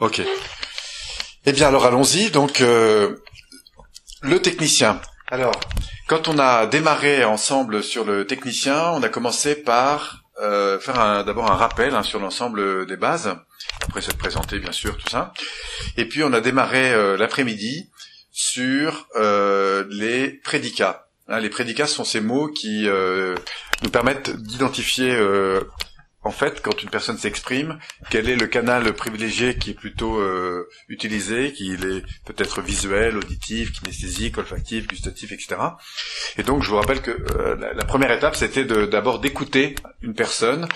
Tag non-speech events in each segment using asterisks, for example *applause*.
Ok. Eh bien, alors allons-y. Donc, euh, le technicien. Alors, quand on a démarré ensemble sur le technicien, on a commencé par euh, faire d'abord un rappel hein, sur l'ensemble des bases, après se présenter bien sûr, tout ça. Et puis on a démarré euh, l'après-midi sur les prédicats. Hein, les prédicats sont ces mots qui nous permettent d'identifier en fait, quand une personne s'exprime, quel est le canal privilégié qui est plutôt euh, utilisé, qui est peut-être visuel, auditif, kinesthésique, olfactif, gustatif, etc. Et donc, je vous rappelle que euh, la, première étape, c'était d'abord d'écouter une personne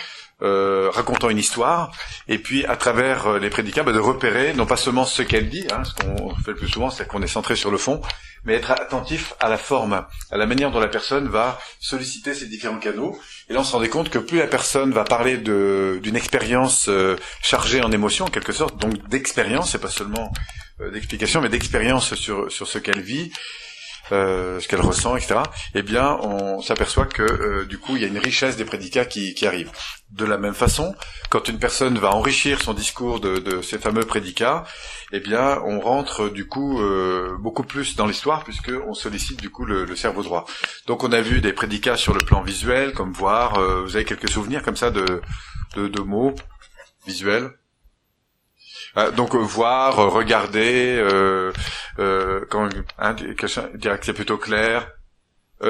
euh, racontant une histoire, et puis à travers les prédicats, bah, de repérer non pas seulement ce qu'elle dit, hein, ce qu'on fait le plus souvent, c'est qu'on est centré sur le fond, mais être attentif à la forme, à la manière dont la personne va solliciter ces différents canaux. Et là, on se rendait compte que plus la personne va parler d'une expérience euh, chargée en émotions, en quelque sorte, donc d'expérience, c'est pas seulement euh, d'explication, mais d'expérience sur, sur ce qu'elle vit, euh, ce qu'elle ressent, etc. Eh bien, on s'aperçoit que euh, du coup, il y a une richesse des prédicats qui, qui arrive. De la même façon, quand une personne va enrichir son discours de, de ces fameux prédicats, eh bien, on rentre du coup euh, beaucoup plus dans l'histoire puisque on sollicite du coup le, le, cerveau droit. Donc, on a vu des prédicats sur le plan visuel, comme voir. vous avez quelques souvenirs comme ça de, de, de mots visuels? euh, donc euh, voir, euh, regarder, euh, quand hein, dirait que c'est plutôt clair.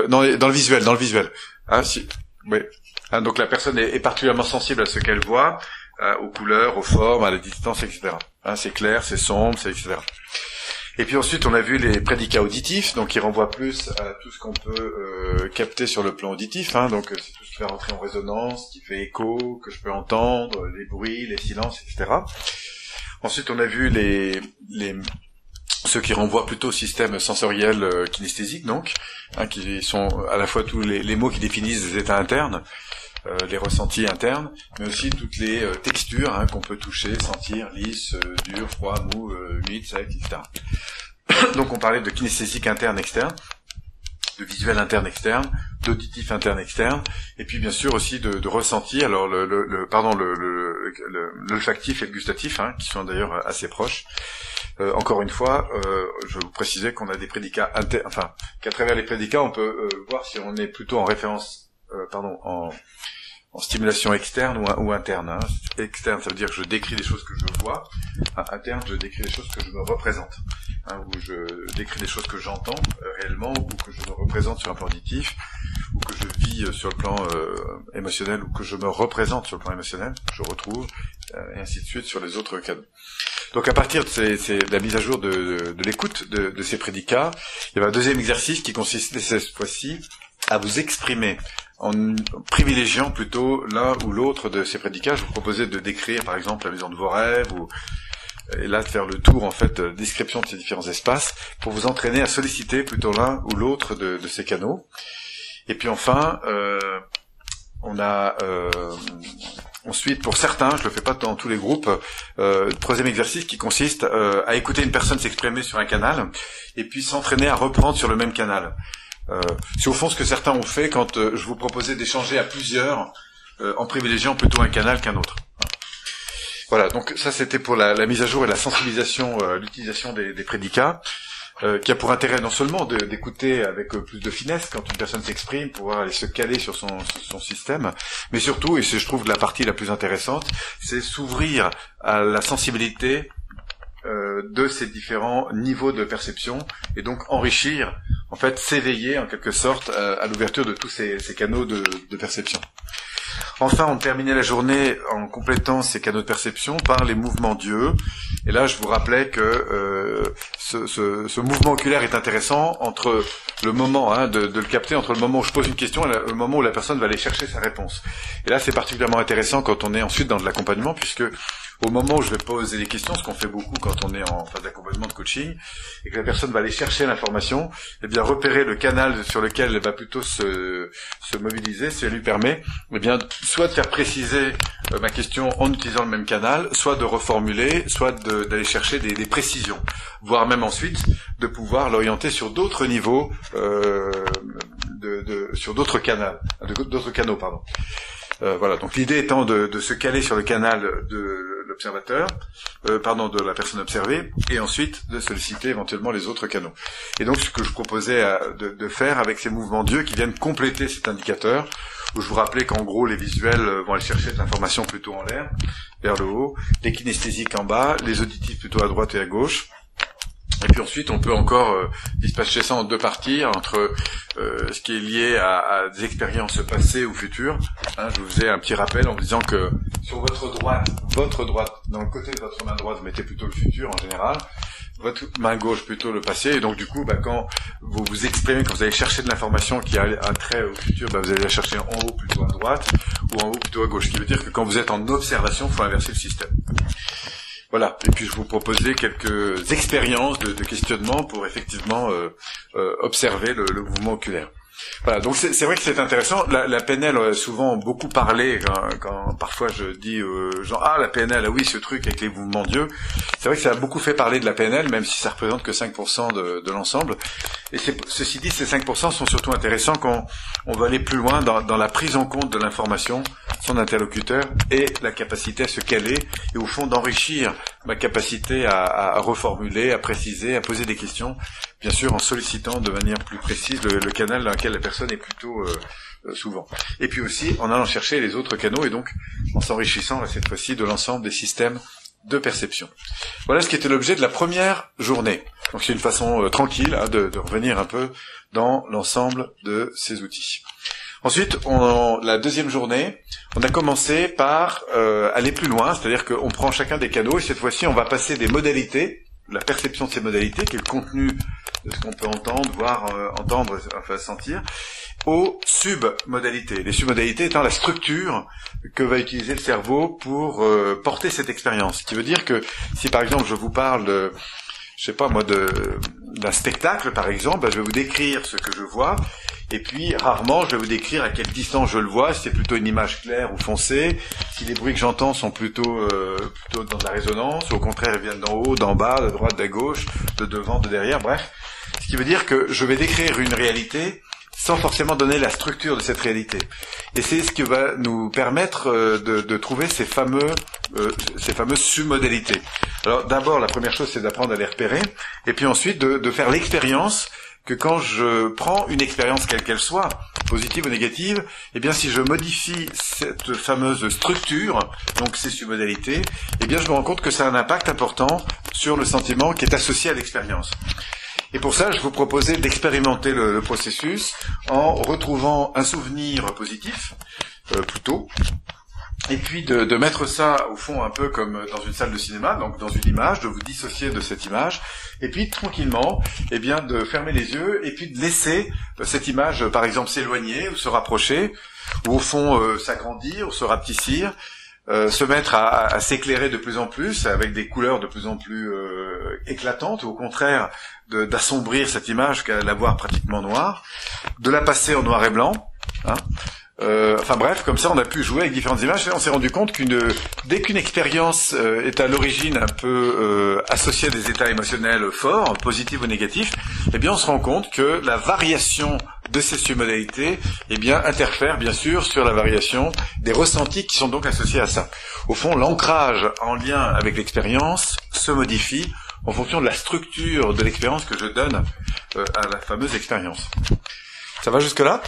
non, dans le visuel, dans le visuel. Hein, si, oui. Hein, donc la personne est, particulièrement sensible à ce qu'elle voit, aux couleurs, aux formes, à la distance, etc. Hein, c'est clair, c'est sombre, etc. Et puis ensuite, on a vu les prédicats auditifs, donc qui renvoient plus à tout ce qu'on peut capter sur le plan auditif. Hein, donc c'est tout ce qui fait rentrer en résonance, qui fait écho, que je peux entendre, les bruits, les silences, etc. Ensuite, on a vu les, les ceux qui renvoient plutôt au système sensoriel euh, kinesthésique, donc, hein, qui sont à la fois tous les, mots qui définissent des états internes, euh, les ressentis internes, mais aussi toutes les euh, textures hein, qu'on peut toucher, sentir, lisse, dur, froid, mou, humide, sec, etc. *coughs* donc on parlait de kinesthésique interne, externe de visuel interne externe, d'auditif interne externe, et puis bien sûr aussi de, de ressenti. Alors le, le, pardon le, l'olfactif et le gustatif, hein, qui sont d'ailleurs assez proches. Euh, encore une fois, euh, je vous précisais qu'on a des prédicats inter enfin qu'à travers les prédicats, on peut euh, voir si on est plutôt en référence, euh, pardon, en stimulation externe ou, ou interne. Hein. Externe, ça veut dire que je décris des choses que je vois. Interne, je décris des choses que je me représente. Hein, où je décris des choses que j'entends euh, réellement, ou que je me représente sur un plan auditif, ou que je vis euh, sur le plan euh, émotionnel, ou que je me représente sur le plan émotionnel, je retrouve, et ainsi de suite sur les autres cas. Donc à partir de, ces, de la mise à jour de, de, l'écoute de, de, ces prédicats, il y a un deuxième exercice qui consiste cette fois-ci à vous exprimer en privilégiant plutôt l'un ou l'autre de ces prédicats. Je vous proposais de décrire par exemple la maison de vos rêves ou et là de faire le tour en fait de description de ces différents espaces pour vous entraîner à solliciter plutôt l'un ou l'autre de, ces canaux. Et puis enfin, euh, on a euh, ensuite pour certains, je le fais pas dans tous les groupes, euh, troisième exercice qui consiste euh, à écouter une personne s'exprimer sur un canal et puis s'entraîner à reprendre sur le même canal. Euh, c'est au fond ce que certains ont fait quand euh, je vous proposais d'échanger à plusieurs euh, en privilégiant plutôt un canal qu'un autre. Voilà, donc ça c'était pour la, mise à jour et la sensibilisation, l'utilisation des, prédicats, qui a pour intérêt non seulement d'écouter avec plus de finesse quand une personne s'exprime, pouvoir aller se caler sur son, son système, mais surtout, et c'est je trouve la partie la plus intéressante, c'est s'ouvrir à la sensibilité de ces différents niveaux de perception et donc enrichir en fait s'éveiller en quelque sorte euh, à, l'ouverture de tous ces, canaux de, perception. Enfin, on terminait la journée en complétant ces canaux de perception par les mouvements d'yeux. Et là, je vous rappelais que euh, ce, mouvement oculaire est intéressant entre le moment hein, de, le capter, entre le moment où je pose une question et le moment où la personne va aller chercher sa réponse. Et là, c'est particulièrement intéressant quand on est ensuite dans de l'accompagnement, puisque au moment où je vais poser des questions, ce qu'on fait beaucoup quand on est en phase d'accompagnement de coaching, et que la personne va aller chercher l'information, eh bien repérer le canal sur lequel elle va plutôt se, se mobiliser, ça lui permet, eh bien soit de faire préciser euh, ma question en utilisant le même canal, soit de reformuler, soit d'aller chercher des, des, précisions, voire même ensuite de pouvoir l'orienter sur d'autres niveaux, euh, de, de, sur d'autres canaux, d'autres canaux, pardon. Euh, voilà. Donc l'idée étant de, de, se caler sur le canal de l'observateur, euh, pardon, de la personne observée, et ensuite de solliciter éventuellement les autres canaux. Et donc ce que je proposais de, faire avec ces mouvements d'yeux qui viennent compléter cet indicateur, où je vous rappelais qu'en gros les visuels vont aller chercher de l'information plutôt en l'air, vers le haut, les kinesthésiques en bas, les auditifs plutôt à droite et à gauche, et puis ensuite, on peut encore euh, dispatcher ça en deux parties, entre euh, ce qui est lié à, à, des expériences passées ou futures. Hein, je vous faisais un petit rappel en vous disant que sur votre droite, votre droite, dans le côté de votre main droite, vous mettez plutôt le futur en général, votre main gauche plutôt le passé, et donc du coup, bah, quand vous vous exprimez, quand vous allez chercher de l'information qui a un trait au futur, bah, vous allez la chercher en haut plutôt à droite, ou en haut plutôt à gauche, ce qui veut dire que quand vous êtes en observation, il faut inverser le système. Voilà. Et puis je vous proposais quelques expériences de, questionnement pour effectivement euh, euh, observer le, mouvement oculaire. Voilà, donc c'est vrai que c'est intéressant. La, la, PNL a souvent beaucoup parlé quand, quand parfois je dis euh, genre ah la PNL ah oui ce truc avec les mouvements d'yeux. C'est vrai que ça a beaucoup fait parler de la PNL même si ça représente que 5% de, de l'ensemble. Et ceci dit ces 5% sont surtout intéressants quand on veut aller plus loin dans, la prise en compte de l'information, son interlocuteur et la capacité à se caler et au fond d'enrichir ma capacité à, reformuler, à préciser, à poser des questions, bien sûr en sollicitant de manière plus précise le, le canal dans lequel la personne est plutôt euh, euh, souvent. Et puis aussi en allant chercher les autres canaux et donc en s'enrichissant cette fois-ci de l'ensemble des systèmes de perception. Voilà ce qui était l'objet de la première journée. Donc c'est une façon euh, tranquille hein, de, revenir un peu dans l'ensemble de ces outils. Ensuite, on, la deuxième journée, on a commencé par euh, aller plus loin, c'est-à-dire qu'on prend chacun des canaux et cette fois-ci, on va passer des modalités, la perception de ces modalités, qui est le contenu de ce qu'on peut entendre, voir, euh, entendre, enfin sentir, aux submodalités. Les submodalités étant la structure que va utiliser le cerveau pour euh, porter cette expérience. Ce qui veut dire que si par exemple je vous parle je sais pas moi, d'un spectacle par exemple, ben, je vais vous décrire ce que je vois, et puis rarement je vais vous décrire à quelle distance je le vois, si c'est plutôt une image claire ou foncée, si les bruits que j'entends sont plutôt, euh, plutôt dans la résonance, ou au contraire ils viennent d'en haut, d'en bas, de droite, de gauche, de devant, de derrière, bref. Ce qui veut dire que je vais décrire une réalité sans forcément donner la structure de cette réalité. Et c'est ce qui va nous permettre euh, de, de, trouver ces fameux, euh, ces fameuses submodalités. Alors d'abord, la première chose, c'est d'apprendre à les repérer, et puis ensuite de, de faire l'expérience que quand je prends une expérience quelle qu'elle soit, positive ou négative, eh bien si je modifie cette fameuse structure, donc ces submodalités, eh bien je me rends compte que ça a un impact important sur le sentiment qui est associé à l'expérience. Et pour ça, je vous proposais d'expérimenter le, processus en retrouvant un souvenir positif, euh, plutôt, et puis de, mettre ça au fond un peu comme dans une salle de cinéma, donc dans une image, de vous dissocier de cette image, et puis tranquillement, eh bien de fermer les yeux et puis de laisser euh, cette image, par exemple, s'éloigner ou se rapprocher, ou au fond euh, s'agrandir ou se rapetissir, euh, se mettre à, s'éclairer de plus en plus avec des couleurs de plus en plus euh, éclatantes, ou au contraire d'assombrir cette image qu'à la voir pratiquement noire, de la passer en noir et blanc. Hein, euh, enfin bref, comme ça, on a pu jouer avec différentes images. Et on s'est rendu compte qu'une dès qu'une expérience euh, est à l'origine un peu euh, associée à des états émotionnels forts, positifs ou négatifs, eh bien, on se rend compte que la variation de ces submodalités, eh bien, interfère bien sûr sur la variation des ressentis qui sont donc associés à ça. Au fond, l'ancrage en lien avec l'expérience se modifie en fonction de la structure de l'expérience que je donne à la fameuse expérience. Ça va jusque là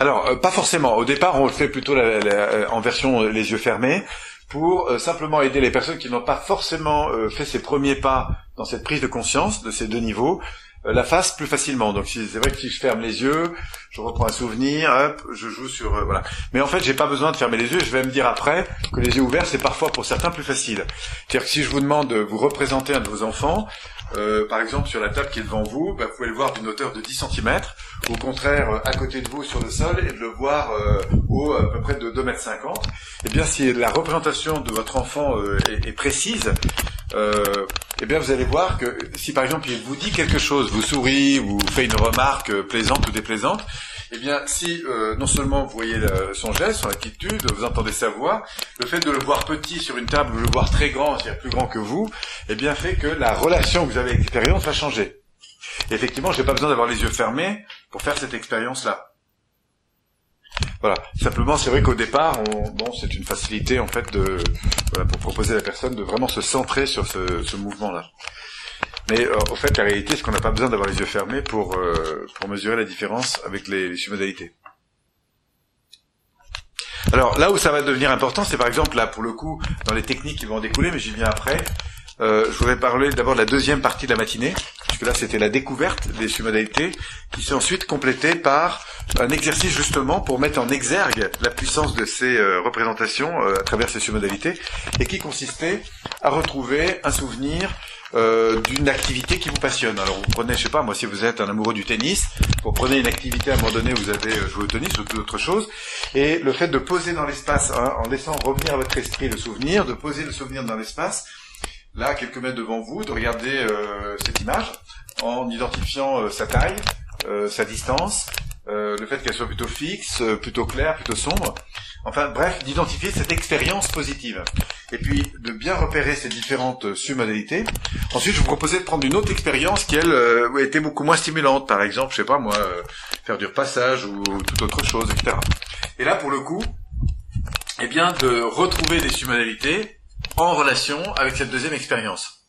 Alors, euh, pas forcément. Au départ, on le fait plutôt euh, en version euh, les yeux fermés pour simplement aider les personnes qui n'ont pas forcément fait ces premiers pas dans cette prise de conscience de ces deux niveaux, la fassent plus facilement. Donc c'est vrai que si je ferme les yeux, je reprends un souvenir, hop, je joue sur voilà. Mais en fait, j'ai pas besoin de fermer les yeux. Je vais me dire après que les yeux ouverts, c'est parfois pour certains plus facile. C'est-à-dire que si je vous demande de vous représenter un de vos enfants, euh, par exemple sur la table qui est devant vous, bah, vous pouvez le voir d'une hauteur de 10 cm, au contraire euh, à côté de vous sur le sol, et de le voir euh, haut à peu près de 2 m 50. Eh bien, si la représentation de votre enfant est, est, précise, eh bien, vous allez voir que si par exemple il vous dit quelque chose, vous sourit, vous fait une remarque plaisante ou déplaisante, eh bien, si euh, non seulement vous voyez son geste, son attitude, vous entendez sa voix, le fait de le voir petit sur une table ou le voir très grand, c'est-à-dire plus grand que vous, eh bien, fait que la relation que vous avez avec l'expérience va changer. effectivement, je n'ai pas besoin d'avoir les yeux fermés pour faire cette expérience-là. Voilà. Simplement, c'est vrai qu'au départ, on, bon, c'est une facilité en fait de voilà, pour proposer à la personne de vraiment se centrer sur ce, ce mouvement-là. Mais euh, au fait, la réalité, c'est qu'on n'a pas besoin d'avoir les yeux fermés pour euh, pour mesurer la différence avec les, les submodalités. Alors là où ça va devenir important, c'est par exemple là pour le coup dans les techniques qui vont en découler, mais j'y viens après. Euh, je voudrais parler d'abord de la deuxième partie de la matinée, puisque là c'était la découverte des submodalités, qui s'est ensuite complétée par un exercice justement pour mettre en exergue la puissance de ces euh, représentations euh, à travers ces submodalités, et qui consistait à retrouver un souvenir euh, d'une activité qui vous passionne. Alors vous prenez, je sais pas, moi si vous êtes un amoureux du tennis, vous prenez une activité à un moment donné où vous avez joué au tennis ou toute autre chose, et le fait de poser dans l'espace, hein, en laissant revenir à votre esprit le souvenir, de poser le souvenir dans l'espace, là, quelques mètres devant vous, de regarder euh, cette image en identifiant euh, sa taille, euh, sa distance, le fait qu'elle soit plutôt fixe, plutôt claire, plutôt sombre. Enfin bref, d'identifier cette expérience positive. Et puis de bien repérer ces différentes submodalités. Ensuite, je vous proposais de prendre une autre expérience qui, elle, était beaucoup moins stimulante. Par exemple, je sais pas moi, faire du repassage ou toute autre chose, etc. Et là, pour le coup, eh bien, de retrouver des submodalités en relation avec cette deuxième expérience.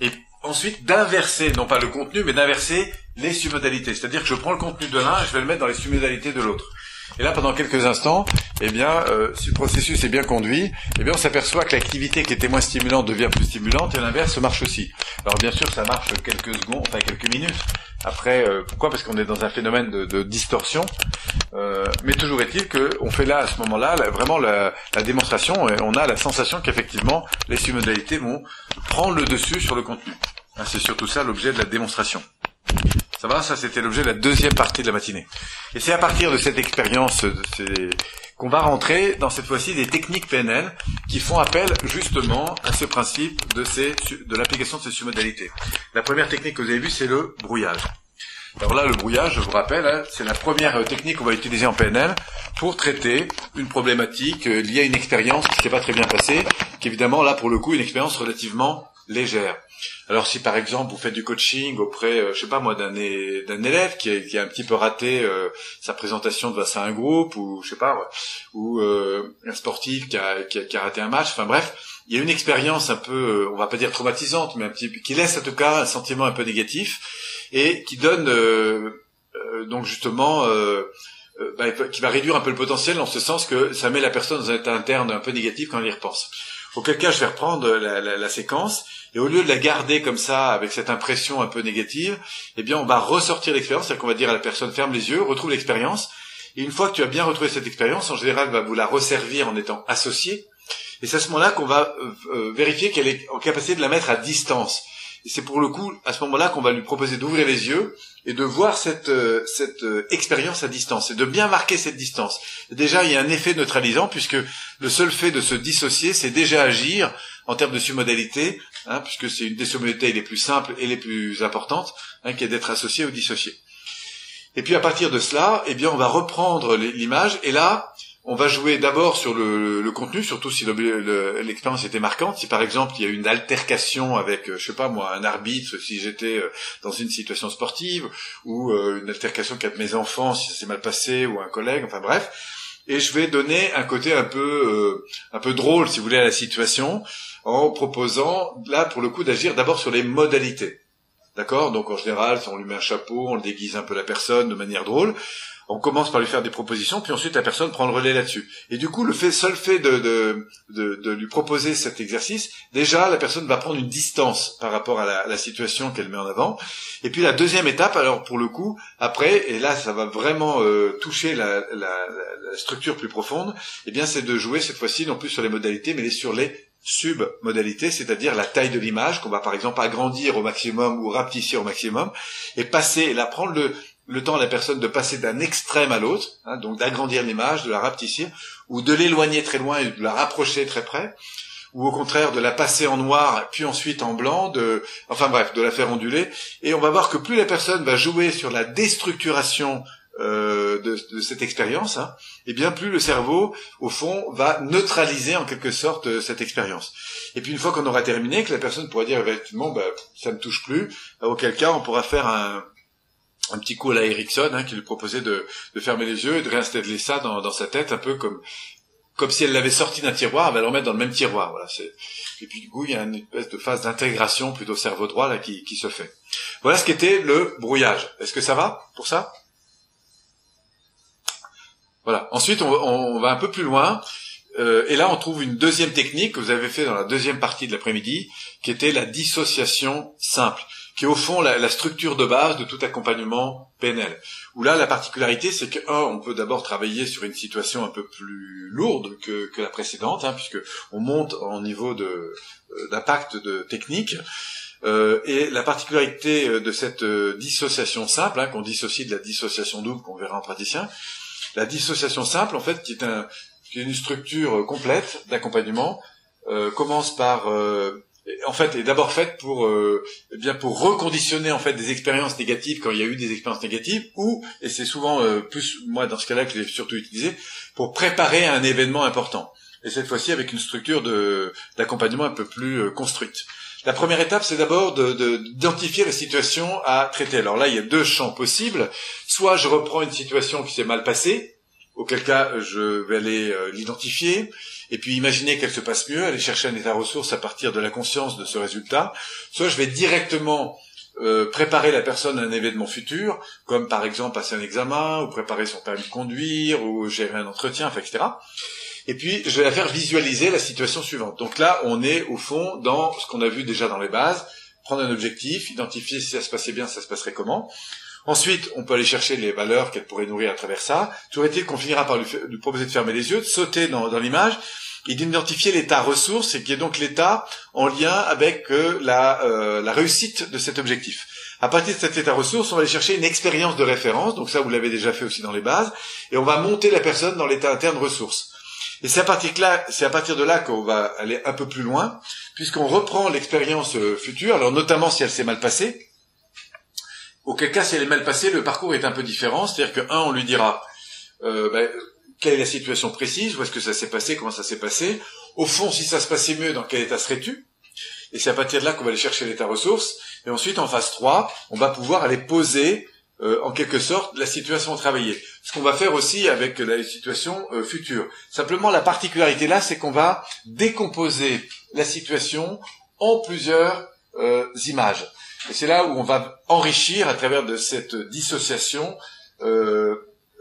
Et ensuite d'inverser, non pas le contenu, mais d'inverser les submodalités. C'est-à-dire que je prends le contenu de l'un et je vais le mettre dans les submodalités de l'autre. Et là, pendant quelques instants, eh bien, euh, si le processus est bien conduit, eh bien, on s'aperçoit que l'activité qui était moins stimulante devient plus stimulante et l'inverse marche aussi. Alors bien sûr, ça marche quelques secondes, enfin quelques minutes. Après, euh, pourquoi? Parce qu'on est dans un phénomène de, distorsion. Euh, mais toujours est-il qu'on fait là, à ce moment-là, vraiment la, démonstration et on a la sensation qu'effectivement, les submodalités vont prendre le dessus sur le contenu. Hein, c'est surtout ça l'objet de la démonstration. Ça va Ça, c'était l'objet de la deuxième partie de la matinée. Et c'est à partir de cette expérience qu'on va rentrer dans cette fois-ci des techniques PNL qui font appel justement à ce principe de, l'application de ces submodalités. La première technique que vous avez vue, c'est le brouillage. Alors là, le brouillage, je vous rappelle, hein, c'est la première technique qu'on va utiliser en PNL pour traiter une problématique euh, liée à une expérience qui s'est pas très bien passée, qui évidemment, là, pour le coup, une expérience relativement légère. Alors si par exemple vous faites du coaching auprès, euh, je sais pas moi, d'un élève qui a, un petit peu raté euh, sa présentation face à un groupe, ou je sais pas, ou euh, un sportif qui, a, raté un match, enfin bref, il y a une expérience un peu, on va pas dire traumatisante, mais un petit, qui laisse en tout cas un sentiment un peu négatif et qui donne donc justement bah, qui va réduire un peu le potentiel en ce sens que ça met la personne dans un état interne un peu négatif quand elle y repense. Auquel cas, je vais reprendre la, séquence et au lieu de la garder comme ça, avec cette impression un peu négative, eh bien, on va ressortir l'expérience, c'est-à-dire qu'on va dire à la personne, ferme les yeux, retrouve l'expérience. Et une fois que tu as bien retrouvé cette expérience, en général, va vous la resservir en étant associée. Et c'est à ce moment-là qu'on va euh, euh, vérifier qu'elle est en capacité de la mettre à distance. Et c'est pour le coup, à ce moment-là, qu'on va lui proposer d'ouvrir les yeux et de voir cette, euh, cette euh, expérience à distance et de bien marquer cette distance. déjà, il y a un effet neutralisant puisque le seul fait de se dissocier, c'est déjà agir en termes de submodalité, hein, puisque c'est une des submodalités les plus simples et les plus importantes, hein, qui est d'être associé ou dissocié. Et puis à partir de cela, eh bien, on va reprendre l'image et là, on va jouer d'abord sur le, contenu, surtout si l'expérience était marquante. Si par exemple il y a une altercation avec, euh, je sais pas moi, un arbitre, si j'étais euh, dans une situation sportive, ou euh, une altercation avec mes enfants, si ça s'est mal passé, ou un collègue, enfin bref. Et je vais donner un côté un peu, un peu drôle, si vous voulez, à la situation, en proposant là pour le coup d'agir d'abord sur les modalités. D'accord? Donc en général, on lui met un chapeau, on le déguise un peu la personne de manière drôle on commence par lui faire des propositions, puis ensuite la personne prend le relais là-dessus. Et du coup, le fait, seul fait de, de, de, lui proposer cet exercice, déjà la personne va prendre une distance par rapport à la, situation qu'elle met en avant. Et puis la deuxième étape, alors pour le coup, après, et là ça va vraiment euh, toucher la, la, structure plus profonde, eh bien c'est de jouer cette fois-ci non plus sur les modalités, mais sur les submodalités, c'est-à-dire la taille de l'image qu'on va par exemple agrandir au maximum ou rapetisser au maximum, et passer, là prendre le, le temps à la personne de passer d'un extrême à l'autre, hein, donc d'agrandir l'image, de la rapetissir, ou de l'éloigner très loin et de la rapprocher très près, ou au contraire de la passer en noir puis ensuite en blanc, de, enfin bref, de la faire onduler. Et on va voir que plus la personne va jouer sur la déstructuration euh, de, cette expérience, hein, et bien plus le cerveau, au fond, va neutraliser en quelque sorte euh, cette expérience. Et puis une fois qu'on aura terminé, que la personne pourra dire effectivement, bah, ça ne touche plus, auquel cas on pourra faire un, un petit coup à la Erickson hein, qui lui proposait de, de, fermer les yeux et de réinstaller ça dans, dans sa tête, un peu comme comme si elle l'avait sorti d'un tiroir, elle va le remettre dans le même tiroir. Voilà, c'est... Et puis du coup, il y a une espèce de phase d'intégration plutôt cerveau droit là qui, qui se fait. Voilà ce qu'était le brouillage. Est-ce que ça va pour ça? Voilà. Ensuite, on, on, va un peu plus loin. Euh, et là, on trouve une deuxième technique que vous avez fait dans la deuxième partie de l'après-midi, qui était la dissociation simple qui est au fond la, la, structure de base de tout accompagnement PNL. Où là, la particularité, c'est que un, on peut d'abord travailler sur une situation un peu plus lourde que, que la précédente, hein, puisque on monte en niveau de euh, d'impact de technique. Euh, et la particularité euh, de cette euh, dissociation simple, hein, qu'on dissocie de la dissociation double, qu'on verra en praticien, la dissociation simple, en fait, qui est, un, qui est une structure complète d'accompagnement, euh, commence par en fait, est d'abord faite pour, euh, eh bien, pour reconditionner en fait des expériences négatives quand il y a eu des expériences négatives, ou et c'est souvent euh, plus moi dans ce cas-là que j'ai surtout utilisé pour préparer un événement important. Et cette fois-ci avec une structure de d'accompagnement un peu plus euh, construite. La première étape, c'est d'abord d'identifier de, la situation à traiter. Alors là, il y a deux champs possibles. Soit je reprends une situation qui s'est mal passée, auquel cas je vais aller l'identifier et puis imaginer qu'elle se passe mieux, aller chercher un état ressource à partir de la conscience de ce résultat, soit je vais directement euh, préparer la personne à un événement futur, comme par exemple passer un examen, ou préparer son permis de conduire, ou gérer un entretien, etc. Et puis, je vais la faire visualiser la situation suivante. Donc là, on est au fond dans ce qu'on a vu déjà dans les bases, prendre un objectif, identifier si ça se passait bien, ça se passerait comment. Ensuite, on peut aller chercher les valeurs qu'elle pourrait nourrir à travers ça. Toujours est-il qu'on finira par lui, proposer de fermer les yeux, de sauter dans, l'image et d'identifier l'état ressource, et qui est donc l'état en lien avec euh, la, euh, la réussite de cet objectif. À partir de cet état ressource, on va aller chercher une expérience de référence, donc ça vous l'avez déjà fait aussi dans les bases, et on va monter la personne dans l'état interne ressource. Et c'est à partir de là, c'est à partir de là qu'on va aller un peu plus loin, puisqu'on reprend l'expérience euh, future, alors notamment si elle s'est mal passée, Auquel cas, si elle est mal passée, le parcours est un peu différent. C'est-à-dire que, un, on lui dira euh, ben, quelle est la situation précise, où est-ce que ça s'est passé, comment ça s'est passé. Au fond, si ça se passait mieux, dans quel état serais-tu? Et c'est à partir de là qu'on va aller chercher l'état ressources. Et ensuite, en phase 3, on va pouvoir aller poser, euh, en quelque sorte, la situation travailler. Ce qu'on va faire aussi avec la situation euh, future. Simplement, la particularité là, c'est qu'on va décomposer la situation en plusieurs euh, images. Et c'est là où on va enrichir à travers de cette dissociation euh,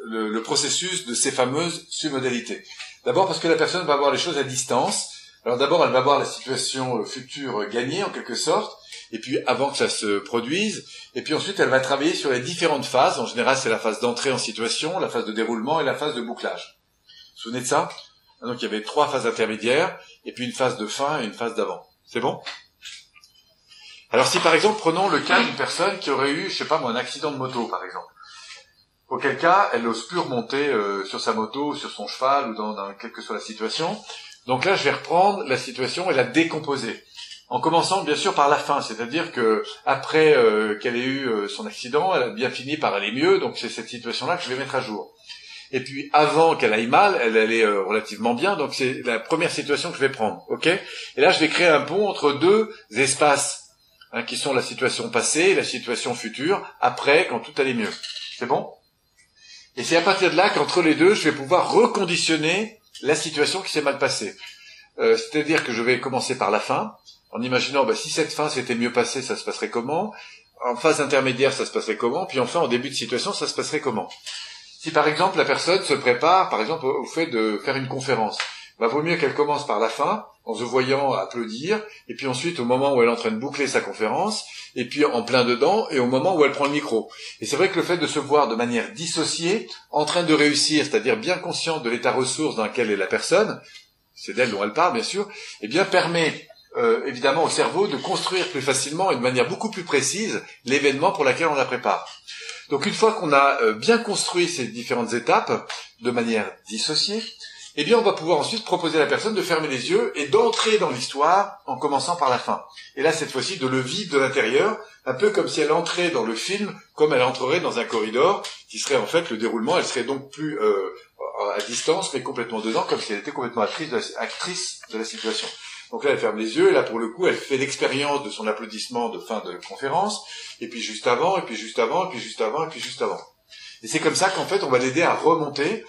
le, le, processus de ces fameuses submodalités. D'abord parce que la personne va voir les choses à distance. Alors d'abord, elle va voir la situation euh, future gagnée en quelque sorte, et puis avant que ça se produise, et puis ensuite elle va travailler sur les différentes phases. En général, c'est la phase d'entrée en situation, la phase de déroulement et la phase de bouclage. Vous vous souvenez de ça? Donc il y avait trois phases intermédiaires, et puis une phase de fin et une phase d'avant. C'est bon? Alors si par exemple prenons le cas d'une personne qui aurait eu, je sais pas moi, un accident de moto par exemple. Auquel cas, elle n'ose plus remonter euh, sur sa moto, sur son cheval ou dans, dans quelle que soit la situation. Donc là, je vais reprendre la situation et la décomposer. En commençant bien sûr par la fin, c'est-à-dire que après euh, qu'elle ait eu euh, son accident, elle a bien fini par aller mieux, donc c'est cette situation-là que je vais mettre à jour. Et puis avant qu'elle aille mal, elle allait relativement bien, donc c'est la première situation que je vais prendre, ok? Et là, je vais créer un pont entre deux espaces Hein, qui sont la situation passée et la situation future, après, quand tout allait mieux. C'est bon? Et c'est à partir de là qu'entre les deux, je vais pouvoir reconditionner la situation qui s'est mal passée. Euh, C'est-à-dire que je vais commencer par la fin, en imaginant bah, si cette fin s'était mieux passée, ça se passerait comment? En phase intermédiaire, ça se passerait comment? Puis enfin, en début de situation, ça se passerait comment? Si par exemple la personne se prépare, par exemple, au fait de faire une conférence, bah, vaut mieux qu'elle commence par la fin, en se voyant applaudir, et puis ensuite au moment où elle est en train de boucler sa conférence, et puis en plein dedans, et au moment où elle prend le micro. Et c'est vrai que le fait de se voir de manière dissociée, en train de réussir, c'est-à-dire bien consciente de l'état ressource dans lequel est la personne, c'est d'elle dont elle parle bien sûr, eh bien permet euh, évidemment au cerveau de construire plus facilement et de manière beaucoup plus précise l'événement pour lequel on la prépare. Donc une fois qu'on a euh, bien construit ces différentes étapes de manière dissociée, eh bien on va pouvoir ensuite proposer à la personne de fermer les yeux et d'entrer dans l'histoire en commençant par la fin. Et là, cette fois-ci, de le vivre de l'intérieur, un peu comme si elle entrait dans le film, comme elle entrerait dans un corridor, qui serait en fait le déroulement, elle serait donc plus euh, à distance, mais complètement dedans, comme si elle était complètement actrice de la, actrice de la situation. Donc là, elle ferme les yeux, et là, pour le coup, elle fait l'expérience de son applaudissement de fin de conférence, et puis juste avant, et puis juste avant, et puis juste avant, et puis juste avant. Et c'est comme ça qu'en fait, on va l'aider à remonter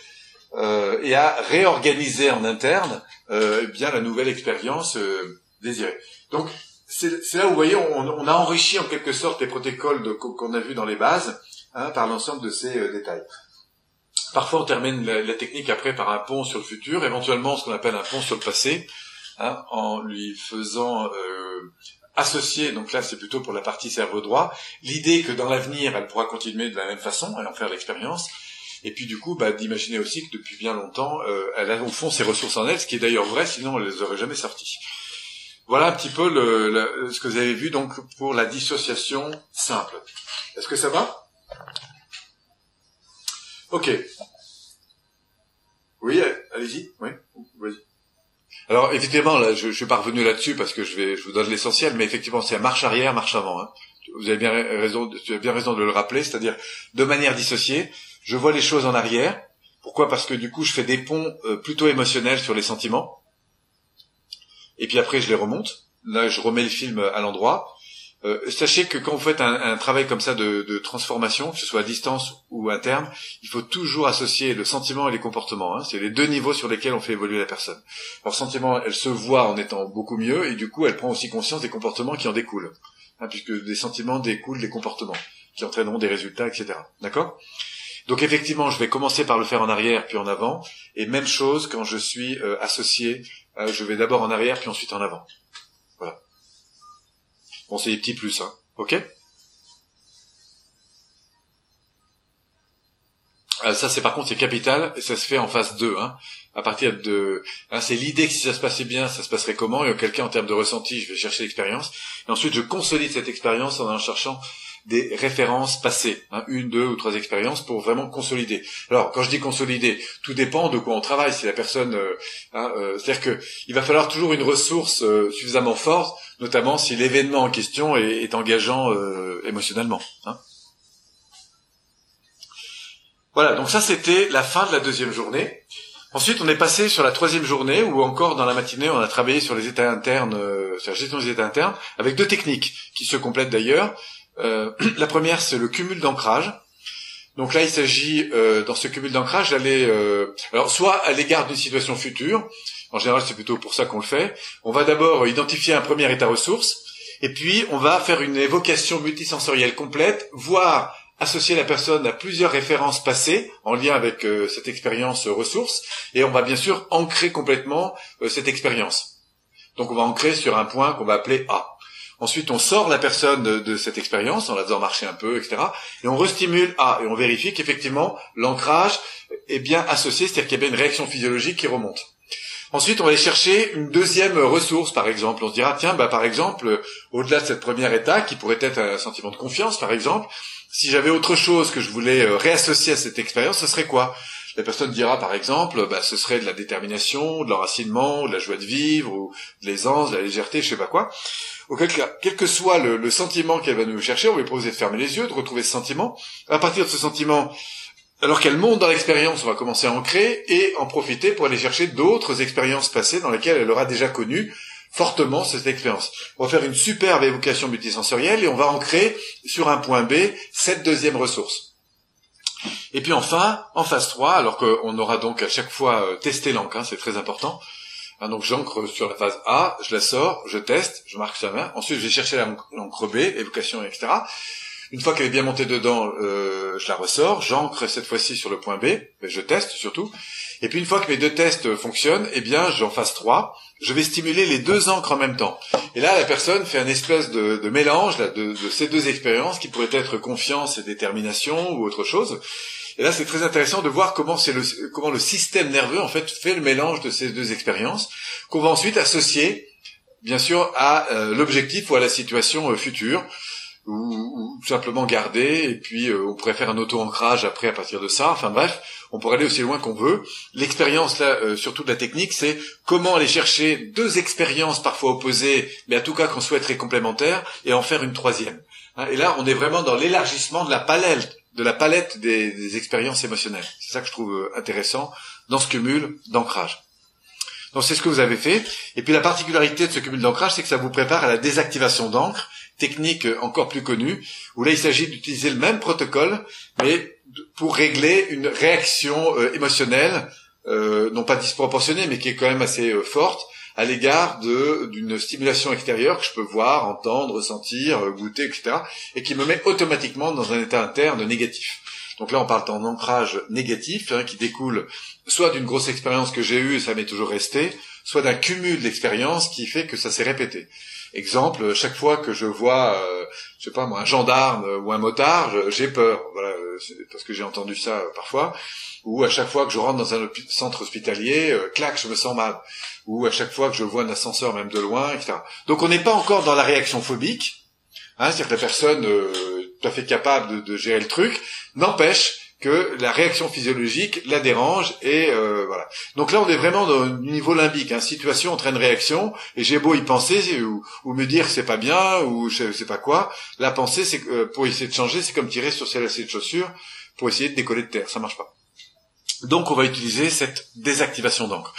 euh, et à réorganiser en interne euh, eh bien la nouvelle expérience euh, désirée. Donc, c'est là où vous voyez, on, on, a enrichi en quelque sorte les protocoles qu'on a vus dans les bases hein, par l'ensemble de ces euh, détails. Parfois, on termine la, la, technique après par un pont sur le futur, éventuellement ce qu'on appelle un pont sur le passé, hein, en lui faisant euh, associer, donc là c'est plutôt pour la partie cerveau droit, l'idée que dans l'avenir elle pourra continuer de la même façon et en faire l'expérience, et puis du coup bah, d'imaginer aussi que depuis bien longtemps euh, elle a au fond ses ressources en elle, ce qui est d'ailleurs vrai, sinon elle les aurait jamais sorties. Voilà un petit peu le, ce que vous avez vu donc pour la dissociation simple. Est-ce que ça va? Ok. Oui, allez-y. Oui, vas-y. Alors évidemment, là, je, je suis pas revenu là-dessus parce que je vais, je vous donne l'essentiel, mais effectivement, c'est marche arrière, marche avant. Hein. Vous avez bien raison, tu as bien raison de le rappeler, c'est-à-dire de manière dissociée. Je vois les choses en arrière. Pourquoi? Parce que du coup, je fais des ponts euh, plutôt émotionnels sur les sentiments. Et puis après, je les remonte. Là, je remets le film à l'endroit. Euh, sachez que quand vous faites un, travail comme ça de, transformation, que ce soit à distance ou interne, il faut toujours associer le sentiment et les comportements. Hein. C'est les deux niveaux sur lesquels on fait évoluer la personne. Alors sentiment, elle se voit en étant beaucoup mieux, et du coup, elle prend aussi conscience des comportements qui en découlent, hein, puisque des sentiments découlent des comportements qui entraîneront des résultats, etc. D'accord? Donc effectivement, je vais commencer par le faire en arrière puis en avant, et même chose quand je suis euh, associé, euh, je vais d'abord en arrière puis ensuite en avant. Bon, c'est des petits plus, hein. Ok? Euh, ça c'est par contre c'est capital et ça se fait en phase 2 hein. À partir de hein, c'est l'idée que si ça se passait bien ça se passerait comment et auquel cas en termes de ressenti je vais chercher l'expérience et ensuite je consolide cette expérience en en cherchant des références passées, hein, une, deux ou trois expériences pour vraiment consolider. Alors quand je dis consolider, tout dépend de quoi on travaille. Si la personne, euh, hein, euh, c'est-à-dire que il va falloir toujours une ressource euh, suffisamment forte, notamment si l'événement en question est, engageant émotionnellement. Hein. Voilà, donc ça c'était la fin de la deuxième journée. Ensuite, on est passé sur la troisième journée, où encore dans la matinée, on a travaillé sur les états internes, sur la gestion des états internes, avec deux techniques qui se complètent d'ailleurs. Euh, *clears throat* la première, c'est le cumul d'ancrage. Donc là, il s'agit, euh, dans ce cumul d'ancrage, d'aller, euh, alors soit à l'égard d'une situation future, en général c'est plutôt pour ça qu'on le fait, on va d'abord identifier un premier état ressource, et puis on va faire une évocation multisensorielle complète, voire associer la personne à plusieurs références passées en lien avec cette expérience ressource, et on va bien sûr ancrer complètement cette expérience. Donc on va ancrer sur un point qu'on va appeler A. Ensuite, on sort la personne de, cette expérience en la faisant marcher un peu, etc. Et on restimule A et on vérifie qu'effectivement l'ancrage est bien associé, c'est-à-dire qu'il y a bien une réaction physiologique qui remonte. Ensuite, on va aller chercher une deuxième ressource, par exemple. On se dira, tiens, bah, par exemple, au-delà de cette première étape, qui pourrait être un sentiment de confiance, par exemple, si j'avais autre chose que je voulais euh, réassocier à cette expérience, ce serait quoi? La personne dira par exemple, bah, ce serait de la détermination, de l'enracinement, de la joie de vivre, ou de l'aisance, de la légèreté, je sais pas quoi. Quel que soit le, sentiment qu'elle va nous chercher, on va lui proposer de fermer les yeux, de retrouver ce sentiment. À partir de ce sentiment, alors qu'elle monte dans l'expérience, on va commencer à en créer et en profiter pour aller chercher d'autres expériences passées dans lesquelles elle aura déjà connu fortement cette expérience. On va faire une superbe évocation multisensorielle et on va ancrer sur un point B cette deuxième ressource. Et puis enfin, en phase 3, alors qu'on aura donc à chaque fois euh, testé l'encre, hein, c'est très important, Hein, donc j'encre sur la phase A, je la sors, je teste, je marque sa main. Ensuite, je vais chercher l'encre B, évocation, etc. Une fois qu'elle est bien montée dedans, euh, je la ressors, j'encre cette fois-ci sur le point B, je teste surtout. Et puis une fois que mes deux tests fonctionnent, eh bien j'en phase 3, je vais stimuler les deux encres en même temps. Et là, la personne fait un espèce de, mélange de, de, ces deux expériences qui pourraient être confiance et détermination ou autre chose. Et là, c'est très intéressant de voir comment c'est le, comment le système nerveux, en fait, fait le mélange de ces deux expériences, qu'on va ensuite associer, bien sûr, à euh, l'objectif ou à la situation euh, future, ou, simplement garder, et puis euh, on pourrait faire un auto-ancrage après à partir de ça. Enfin bref, on pourrait aller aussi loin qu'on veut. L'expérience, là, surtout de la technique, c'est comment aller chercher deux expériences parfois opposées, mais à tout cas qu'on souhaiterait complémentaires, et en faire une troisième. Hein, et là, on est vraiment dans l'élargissement de la palette de la palette des, expériences émotionnelles. C'est ça que je trouve euh, intéressant dans ce cumul d'ancrage. Donc c'est ce que vous avez fait. Et puis la particularité de ce cumul d'ancrage, c'est que ça vous prépare à la désactivation d'encre, technique encore plus connue, où là il s'agit d'utiliser le même protocole, mais pour régler une réaction euh, émotionnelle, euh, non pas disproportionnée, mais qui est quand même assez euh, forte, à l'égard d'une stimulation extérieure que je peux voir, entendre, ressentir, goûter, etc., et qui me met automatiquement dans un état interne négatif. Donc là, on parle d'un ancrage négatif hein, qui découle soit d'une grosse expérience que j'ai eue et ça m'est toujours resté, soit d'un cumul d'expériences qui fait que ça s'est répété. Exemple, chaque fois que je vois, euh, je sais pas un gendarme ou un motard, j'ai peur. Voilà, parce que j'ai entendu ça euh, parfois. Ou à chaque fois que je rentre dans un centre hospitalier, euh, clac, je me sens mal. Ou à chaque fois que je vois un ascenseur même de loin, etc. Donc on n'est pas encore dans la réaction phobique. Hein, C'est-à-dire que la personne euh, tout à fait capable de, de gérer le truc, n'empêche que la réaction physiologique la dérange et euh, voilà. Donc là, on est vraiment dans un niveau limbique, hein, situation entraîne réaction, et j'ai beau y penser ou, me dire c'est pas bien ou je sais pas quoi, la pensée, c'est euh, pour essayer de changer, c'est comme tirer sur ses lacets de chaussures pour essayer de décoller de terre, ça marche pas. Donc on va utiliser cette désactivation d'encre.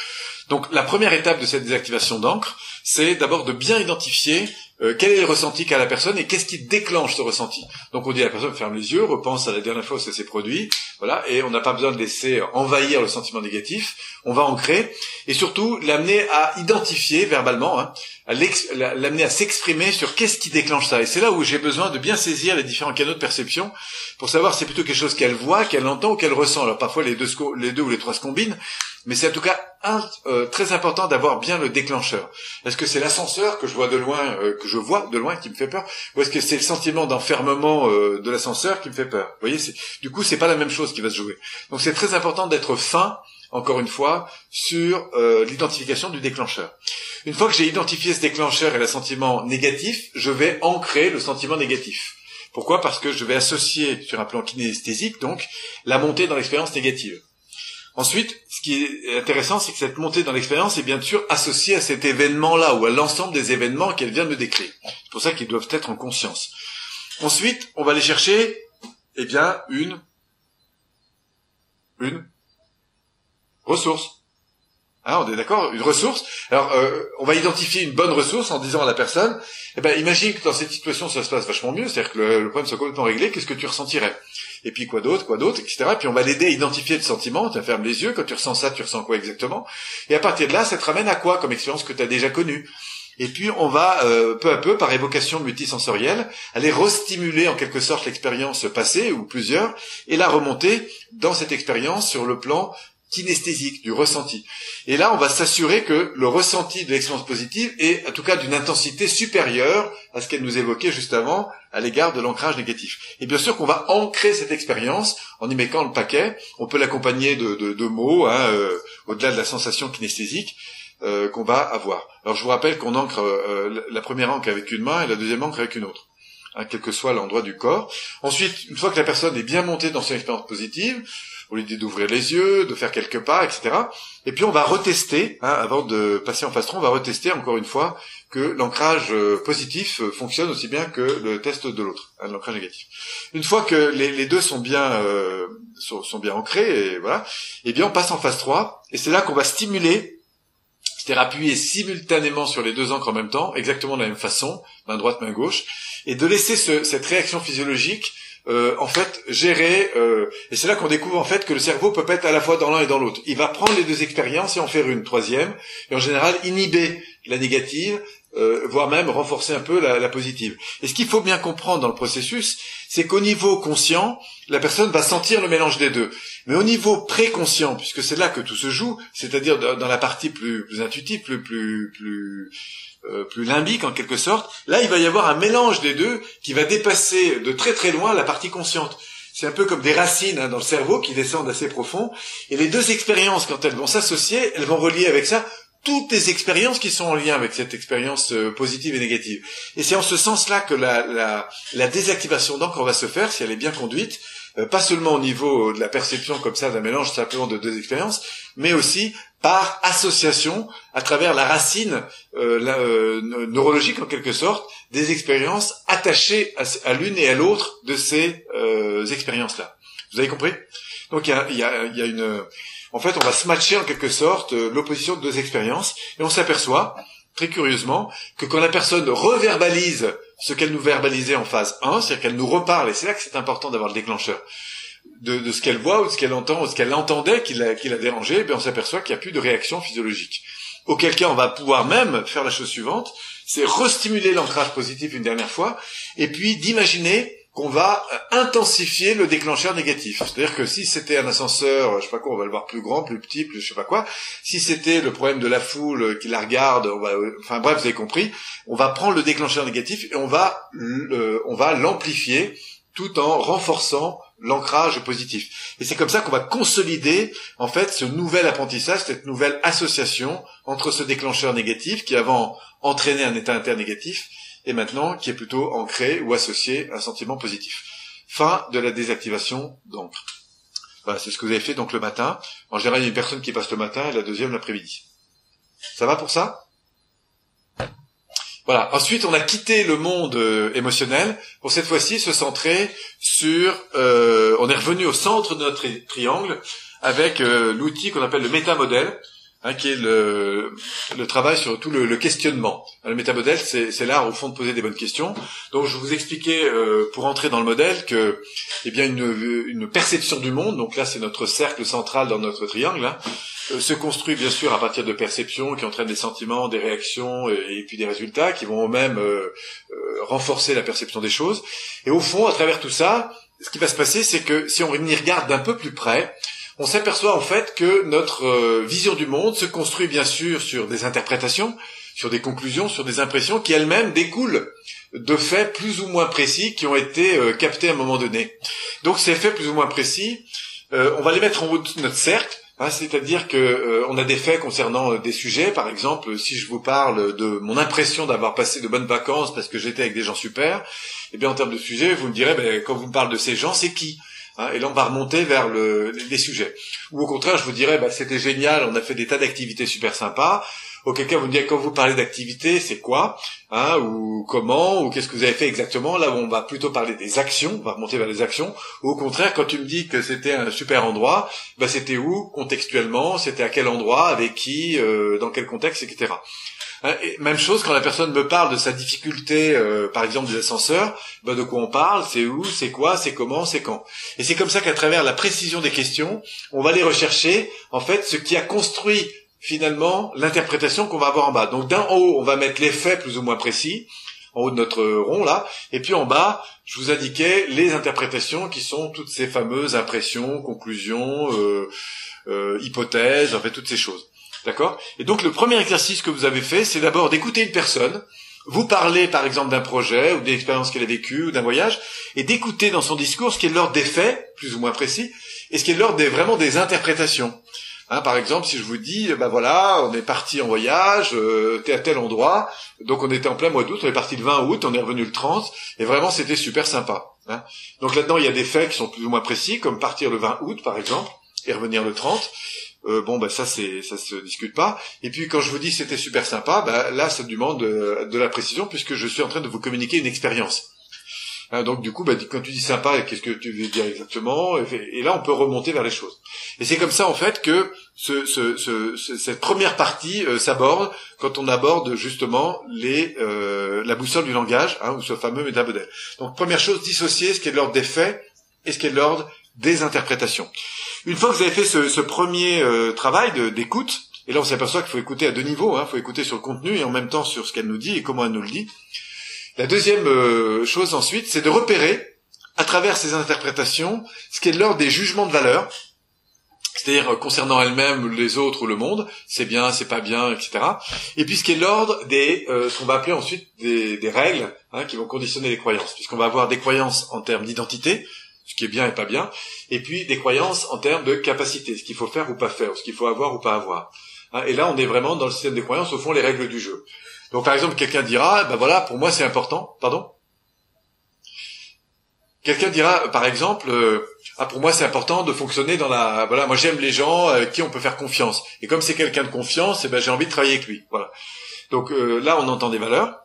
Donc la première étape de cette désactivation d'encre, c'est d'abord de bien identifier euh, quel est le ressenti qu'a la personne et qu'est-ce qui déclenche ce ressenti? Donc on dit à la personne ferme les yeux, repense à la dernière fois où ça s'est produit, voilà, et on n'a pas besoin de laisser envahir le sentiment négatif, on va ancrer et surtout l'amener à identifier verbalement, hein, l'amener à s'exprimer sur qu'est-ce qui déclenche ça. Et c'est là où j'ai besoin de bien saisir les différents canaux de perception pour savoir si c'est plutôt quelque chose qu'elle voit, qu'elle entend ou qu'elle ressent. Alors parfois les deux, les deux ou les trois se combinent, mais c'est en tout cas euh, très important d'avoir bien le déclencheur. Est-ce que c'est l'ascenseur que je vois de loin, euh, que je vois de loin qui me fait peur, ou est-ce que c'est le sentiment d'enfermement euh, de l'ascenseur qui me fait peur? Vous voyez, du coup, c'est pas la même chose qui va se jouer. Donc c'est très important d'être fin, encore une fois, sur l'identification du déclencheur. Une fois que j'ai identifié ce déclencheur et le sentiment négatif, je vais ancrer le sentiment négatif. Pourquoi? Parce que je vais associer sur un plan kinesthésique donc la montée dans l'expérience négative. Ensuite, ce qui est intéressant, c'est que cette montée dans l'expérience est bien sûr associée à cet événement-là ou à l'ensemble des événements qu'elle vient de décrire. C'est pour ça qu'ils doivent être en conscience. Ensuite, on va aller chercher, eh bien, une, une ressource. Ah, on est d'accord Une ressource. Alors, euh, on va identifier une bonne ressource en disant à la personne, eh ben, imagine que dans cette situation, ça se passe vachement mieux, c'est-à-dire que le, problème soit complètement réglé, qu'est-ce que tu ressentirais? Et puis quoi d'autre, quoi d'autre, etc. Puis on va l'aider à identifier le sentiment, tu fermes les yeux, quand tu ressens ça, tu ressens quoi exactement, et à partir de là, ça te ramène à quoi comme expérience que tu as déjà connue? Et puis on va euh, peu à peu, par évocation multisensorielle, aller restimuler en quelque sorte l'expérience passée ou plusieurs, et la remonter dans cette expérience sur le plan kinesthésique, du ressenti. Et là, on va s'assurer que le ressenti de l'expérience positive est, en tout cas, d'une intensité supérieure à ce qu'elle nous évoquait juste avant, à l'égard de l'ancrage négatif. Et bien sûr qu'on va ancrer cette expérience en y mettant le paquet. On peut l'accompagner de, de, mots, hein, euh, au-delà de la sensation kinesthésique euh, qu'on va avoir. Alors, je vous rappelle qu'on ancre euh, la première encre avec une main et la deuxième encre avec une autre. Hein, quel que soit l'endroit du corps. Ensuite, une fois que la personne est bien montée dans son expérience positive, on lui dit d'ouvrir les yeux, de faire quelques pas, etc. Et puis on va retester, hein, avant de passer en phase 3, on va retester encore une fois que l'ancrage euh, positif euh, fonctionne aussi bien que le test de l'autre, hein, l'ancrage négatif. Une fois que les, deux sont bien euh, bien ancrés, et voilà, eh bien on passe en phase 3, et c'est là qu'on va stimuler, c'est-à-dire appuyer simultanément sur les deux encres en même temps, exactement de la même façon, main droite, main gauche, et de laisser ce, cette réaction physiologique euh, en fait gérer euh, et c'est là qu'on découvre en fait que le cerveau peut être à la fois dans l'un et dans l'autre. Il va prendre les deux expériences et en faire une troisième et en général inhiber la négative, euh, voire même renforcer un peu la, la positive. Et ce qu'il faut bien comprendre dans le processus, c'est qu'au niveau conscient, la personne va sentir le mélange des deux. Mais au niveau préconscient, puisque c'est là que tout se joue, c'est-à-dire dans la partie plus, plus intuitive, plus, plus, plus euh, plus limbique en quelque sorte, là il va y avoir un mélange des deux qui va dépasser de très très loin la partie consciente. C'est un peu comme des racines hein, dans le cerveau qui descendent assez profond. Et les deux expériences, quand elles vont s'associer, elles vont relier avec ça toutes les expériences qui sont en lien avec cette expérience euh, positive et négative. Et c'est en ce sens-là que la, la, la désactivation d'encre va se faire, si elle est bien conduite, euh, pas seulement au niveau de la perception comme ça d'un mélange simplement de deux expériences, mais aussi par association à travers la racine euh, euh, neurologique en quelque sorte des expériences attachées à, l'une et à l'autre de ces expériences-là. Vous avez compris? Donc il y a, y, a, y a, une en fait, on va se matcher en quelque sorte euh, l'opposition de deux expériences, et on s'aperçoit, très curieusement, que quand la personne reverbalise ce qu'elle nous verbalisait en phase 1, c'est-à-dire qu'elle nous reparle, et c'est là que c'est important d'avoir le déclencheur, de, ce qu'elle voit ou de ce qu'elle entend ou de ce qu'elle entendait qui l'a, qui l'a dérangé, eh on s'aperçoit qu'il n'y a plus de réaction physiologique. Auquel cas, on va pouvoir même faire la chose suivante, c'est restimuler l'ancrage positif une dernière fois, et puis d'imaginer qu'on va euh, intensifier le déclencheur négatif. C'est-à-dire que si c'était un ascenseur, je sais pas quoi, on va le voir plus grand, plus petit, plus je sais pas quoi. Si c'était le problème de la foule qui la regarde, va, enfin bref, vous avez compris, on va prendre le déclencheur négatif et on va, on va l'amplifier tout en renforçant l'ancrage positif. Et c'est comme ça qu'on va consolider en fait ce nouvel apprentissage, cette nouvelle association entre ce déclencheur négatif qui avant entraînait un état interne négatif et maintenant qui est plutôt ancré ou associé à un sentiment positif. Fin de la désactivation d'encre. Voilà, c'est ce que vous avez fait donc le matin. En général, il y a une personne qui passe le matin et la deuxième l'après-midi. Ça va pour ça? Voilà. Ensuite, on a quitté le monde euh, émotionnel pour cette fois-ci se centrer sur. Euh, on est revenu au centre de notre triangle avec euh, l'outil qu'on appelle le métamodèle. Hein, qui est le, le, travail sur tout le, le questionnement. Le métamodèle, c'est l'art au fond de poser des bonnes questions. Donc, je vous expliquais euh, pour entrer dans le modèle que, eh bien, une, une perception du monde. Donc là, c'est notre cercle central dans notre triangle. Hein, euh, se construit bien sûr à partir de perceptions qui entraînent des sentiments, des réactions et, puis des résultats qui vont même euh, renforcer la perception des choses. Et au fond, à travers tout ça, ce qui va se passer, c'est que si on y regarde d'un peu plus près, on s'aperçoit en fait que notre euh, vision du monde se construit bien sûr sur des interprétations, sur des conclusions, sur des impressions qui elles-mêmes découlent de faits plus ou moins précis qui ont été euh, captés à un moment donné. Donc ces faits plus ou moins précis, euh, on va les mettre en haut de notre cercle, hein, c'est-à-dire que on a des faits concernant des sujets, par exemple, si je vous parle de mon impression d'avoir passé de bonnes vacances parce que j'étais avec des gens super, eh bien en termes de sujets, vous me direz, ben, quand vous me parlez de ces gens, c'est qui? Hein, et là, on va remonter vers le, les sujets. Ou au contraire, je vous dirais, bah, c'était génial, on a fait des tas d'activités super sympas. Auquel cas, vous me direz, quand vous parlez d'activités, c'est quoi hein, Ou comment Ou qu'est-ce que vous avez fait exactement Là, on va plutôt parler des actions, on va remonter vers les actions. Ou au contraire, quand tu me dis que c'était un super endroit, bah, c'était où Contextuellement C'était à quel endroit Avec qui euh, Dans quel contexte Etc. Hein, même chose quand la personne me parle de sa difficulté, euh, par exemple des ascenseurs, ben de quoi on parle, c'est où, c'est quoi, c'est comment, c'est quand. Et c'est comme ça qu'à travers la précision des questions, on va aller rechercher en fait ce qui a construit finalement l'interprétation qu'on va avoir en bas. Donc d'un haut, on va mettre les faits plus ou moins précis, en haut de notre rond là, et puis en bas, je vous indiquais les interprétations qui sont toutes ces fameuses impressions, conclusions, euh, euh, hypothèses, en fait toutes ces choses. D'accord? Et donc le premier exercice que vous avez fait, c'est d'abord d'écouter une personne, vous parler par exemple d'un projet ou d'une expérience qu'elle a vécue ou d'un voyage, et d'écouter dans son discours ce qui est l'ordre des faits, plus ou moins précis, et ce qui est l'ordre des, vraiment des interprétations. Hein, par exemple, si je vous dis, ben voilà, on est parti en voyage, euh, t'es à tel endroit, donc on était en plein mois d'août, on est parti le 20 août, on est revenu le 30, et vraiment c'était super sympa. Hein. Donc là-dedans, il y a des faits qui sont plus ou moins précis, comme partir le 20 août, par exemple, et revenir le 30. Euh, bon bah ça c'est ça se discute pas. Et puis quand je vous dis c'était super sympa, bah, là ça demande euh, de, la précision puisque je suis en train de vous communiquer une expérience. Hein, donc du coup, bah, quand tu dis sympa, qu'est-ce que tu veux dire exactement? Et, là, on peut remonter vers les choses. Et c'est comme ça, en fait, que ce, ce, cette première partie euh, s'aborde quand on aborde justement les, la boussole du langage, hein, ou ce fameux métamodèle. Donc première chose, dissocier ce qui est de l'ordre des faits et ce qui est de l'ordre des interprétations. Une fois que vous avez fait ce, premier euh, travail d'écoute, et là on s'aperçoit qu'il faut écouter à deux niveaux, il hein, faut écouter sur le contenu et en même temps sur ce qu'elle nous dit et comment elle nous le dit. La deuxième euh, chose ensuite, c'est de repérer à travers ces interprétations ce qui est l'ordre des jugements de valeur, c'est-à-dire euh, concernant elle-même, les autres ou le monde, c'est bien, c'est pas bien, etc. Et puis ce qui est l'ordre des, ce qu'on va appeler ensuite des, règles hein, qui vont conditionner les croyances, puisqu'on va avoir des croyances en termes d'identité, ce qui est bien et pas bien, et puis des croyances en termes de capacité, ce qu'il faut faire ou pas faire, ce qu'il faut avoir ou pas avoir. Hein, et là, on est vraiment dans le système des croyances, au fond, les règles du jeu. Donc, par exemple, quelqu'un dira, ben voilà, pour moi, c'est important. Pardon? Quelqu'un dira, par exemple, euh, ah pour moi c'est important de fonctionner dans la, voilà, moi j'aime les gens avec qui on peut faire confiance. Et comme c'est quelqu'un de confiance, eh ben j'ai envie de travailler avec lui. Voilà. Donc euh, là on entend des valeurs.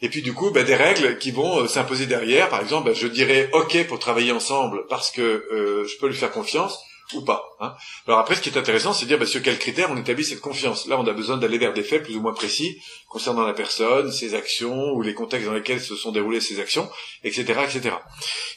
Et puis du coup, bah, des règles qui vont euh, s'imposer derrière. Par exemple, bah, je dirais OK pour travailler ensemble parce que euh, je peux lui faire confiance. ou pas. Hein. Alors après, ce qui est intéressant, c'est de dire bah, sur quels critères on établit cette confiance. Là, on a besoin d'aller vers des faits plus ou moins précis concernant la personne, ses actions ou les contextes dans lesquels se sont déroulées ses actions, etc., etc.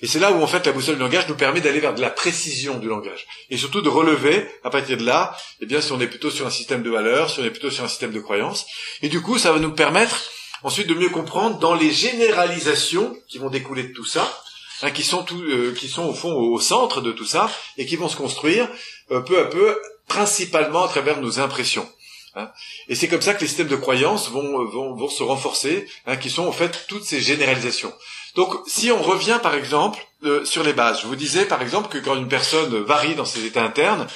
Et c'est là où en fait la boussole du langage nous permet d'aller vers de la précision du langage et surtout de relever à partir de là, eh bien si on est plutôt sur un système de valeurs, si on est plutôt sur un système de croyances. Et du coup, ça va nous permettre ensuite de mieux comprendre dans les généralisations qui vont découler de tout ça hein, qui sont tout, euh, qui sont au fond au centre de tout ça et qui vont se construire euh, peu à peu, principalement à travers nos impressions. Hein. Et c'est comme ça que les systèmes de croyances vont, vont, vont se renforcer, hein, qui sont en fait toutes ces généralisations. Donc, si on revient par exemple euh, sur les bases, je vous disais par exemple que quand une personne varie dans ses états internes,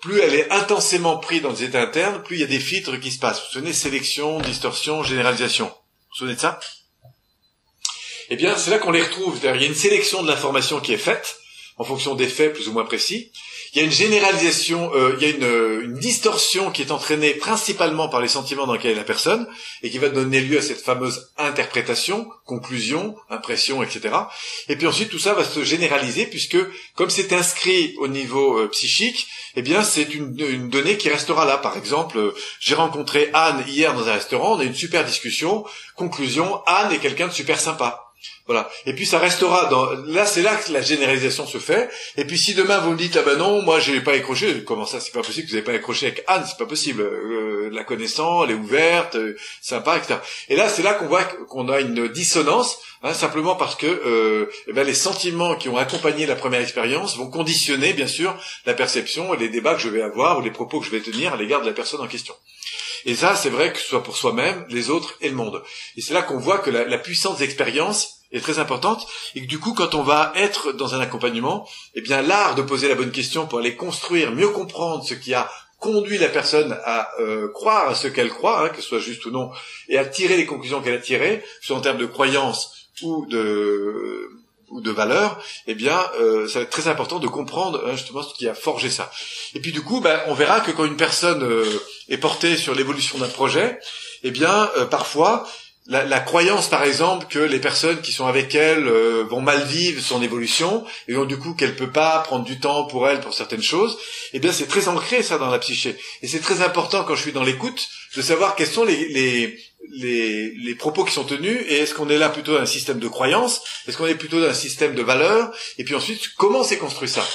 plus elle est intensément prise dans les états internes, plus il y a des filtres qui se passent. Vous vous souvenez, sélection, distorsion, généralisation. Vous vous souvenez de ça? Eh bien, c'est là qu'on les retrouve. Il y a une sélection de l'information qui est faite en fonction des faits plus ou moins précis. Il y a une généralisation, euh, il y a une, une, distorsion qui est entraînée principalement par les sentiments dans lesquels est la personne et qui va donner lieu à cette fameuse interprétation, conclusion, impression, etc. Et puis ensuite tout ça va se généraliser puisque comme c'est inscrit au niveau euh, psychique, eh bien c'est une, donnée qui restera là. Par exemple, euh, j'ai rencontré Anne hier dans un restaurant, on a eu une super discussion. Conclusion, Anne est quelqu'un de super sympa. Voilà. Et puis ça restera dans. Là, c'est là que la généralisation se fait. Et puis si demain vous me dites ah ben non, moi j'ai pas accroché. Comment ça, c'est pas possible que vous n'avez pas accroché avec Anne C'est pas possible. Euh, la connaissance, elle est ouverte, euh, sympa, etc. Et là, c'est là qu'on voit qu'on a une dissonance, hein, simplement parce que euh, eh ben, les sentiments qui ont accompagné la première expérience vont conditionner, bien sûr, la perception et les débats que je vais avoir ou les propos que je vais tenir à l'égard de la personne en question. Et ça, c'est vrai que ce soit pour soi-même, les autres et le monde. Et c'est là qu'on voit que la, la puissance d'expérience est très importante et que du coup quand on va être dans un accompagnement, eh bien l'art de poser la bonne question pour aller construire, mieux comprendre ce qui a conduit la personne à euh, croire à ce qu'elle croit, hein, que ce soit juste ou non, et à tirer les conclusions qu'elle a tirées, soit en termes de croyance ou de ou de valeur, eh bien, euh, ça va être très important de comprendre hein, justement ce qui a forgé ça. Et puis du coup, ben, on verra que quand une personne euh, est portée sur l'évolution d'un projet, eh bien, parfois, la, la, croyance, par exemple, que les personnes qui sont avec elle euh, vont mal vivre son évolution et donc du coup qu'elle peut pas prendre du temps pour elle pour certaines choses, eh bien c'est très ancré ça dans la psyché. Et c'est très important quand je suis dans l'écoute de savoir quels sont les, les, les, les propos qui sont tenus et est-ce qu'on est là plutôt d'un système de croyance, est-ce qu'on est plutôt d'un système de valeurs et puis ensuite comment s'est construit ça.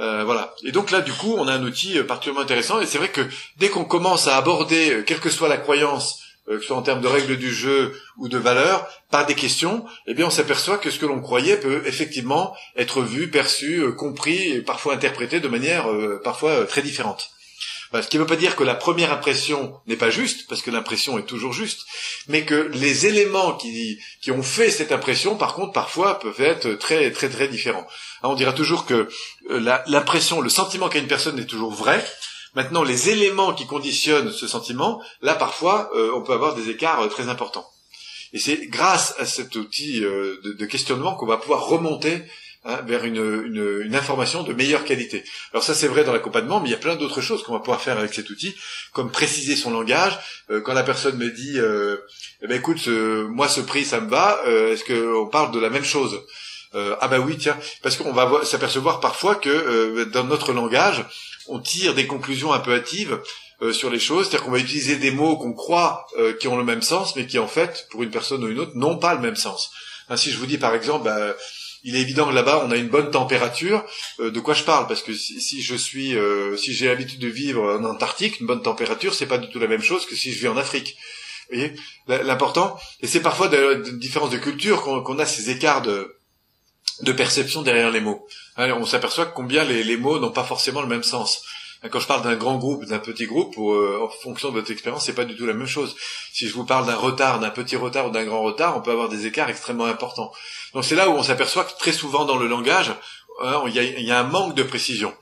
Euh, voilà. Et donc là, du coup, on a un outil euh, particulièrement intéressant. Et c'est vrai que dès qu'on commence à aborder, quelle que soit la croyance, euh, que ce soit en termes de règles du jeu ou de valeurs, par des questions, eh bien on s'aperçoit que ce que l'on croyait peut effectivement être vu, perçu, euh, compris et parfois interprété de manière euh, parfois très différente. ce qui ne veut pas dire que la première impression n'est pas juste, parce que l'impression est toujours juste, mais que les éléments qui, qui ont fait cette impression, par contre, parfois peuvent être très très très différents. Hein, on dira toujours que l'impression, le sentiment qu'a une personne est toujours vrai, Maintenant, les éléments qui conditionnent ce sentiment, là parfois, euh, on peut avoir des écarts euh, très importants. Et c'est grâce à cet outil euh, de, questionnement qu'on va pouvoir remonter hein, vers une, information de meilleure qualité. Alors ça c'est vrai dans l'accompagnement, mais il y a plein d'autres choses qu'on va pouvoir faire avec cet outil, comme préciser son langage. quand la personne me dit, eh ben écoute, moi ce prix ça me va, est-ce qu'on parle de la même chose? Ah bah oui, tiens, parce qu'on va s'apercevoir parfois que dans notre langage, on tire des conclusions un peu hâtives euh, sur les choses, c'est-à-dire qu'on va utiliser des mots qu'on croit euh, qui ont le même sens, mais qui en fait, pour une personne ou une autre, n'ont pas le même sens. Ainsi, je vous dis par exemple, bah, il est évident que là-bas on a une bonne température. Euh, de quoi je parle? Parce que si, je suis, si j'ai l'habitude de vivre en Antarctique, une bonne température, c'est pas du tout la même chose que si je vis en Afrique. Vous voyez? L'important. Et c'est parfois de, de différences de culture qu'on a ces écarts de de perception derrière les mots. Hein, on s'aperçoit combien les, mots n'ont pas forcément le même sens. Hein, quand je parle d'un grand groupe, d'un petit groupe, euh, en fonction de votre expérience, c'est pas du tout la même chose. Si je vous parle d'un retard, d'un petit retard ou d'un grand retard, on peut avoir des écarts extrêmement importants. Donc c'est là où on s'aperçoit que très souvent dans le langage, hein, il y, a, un manque de précision.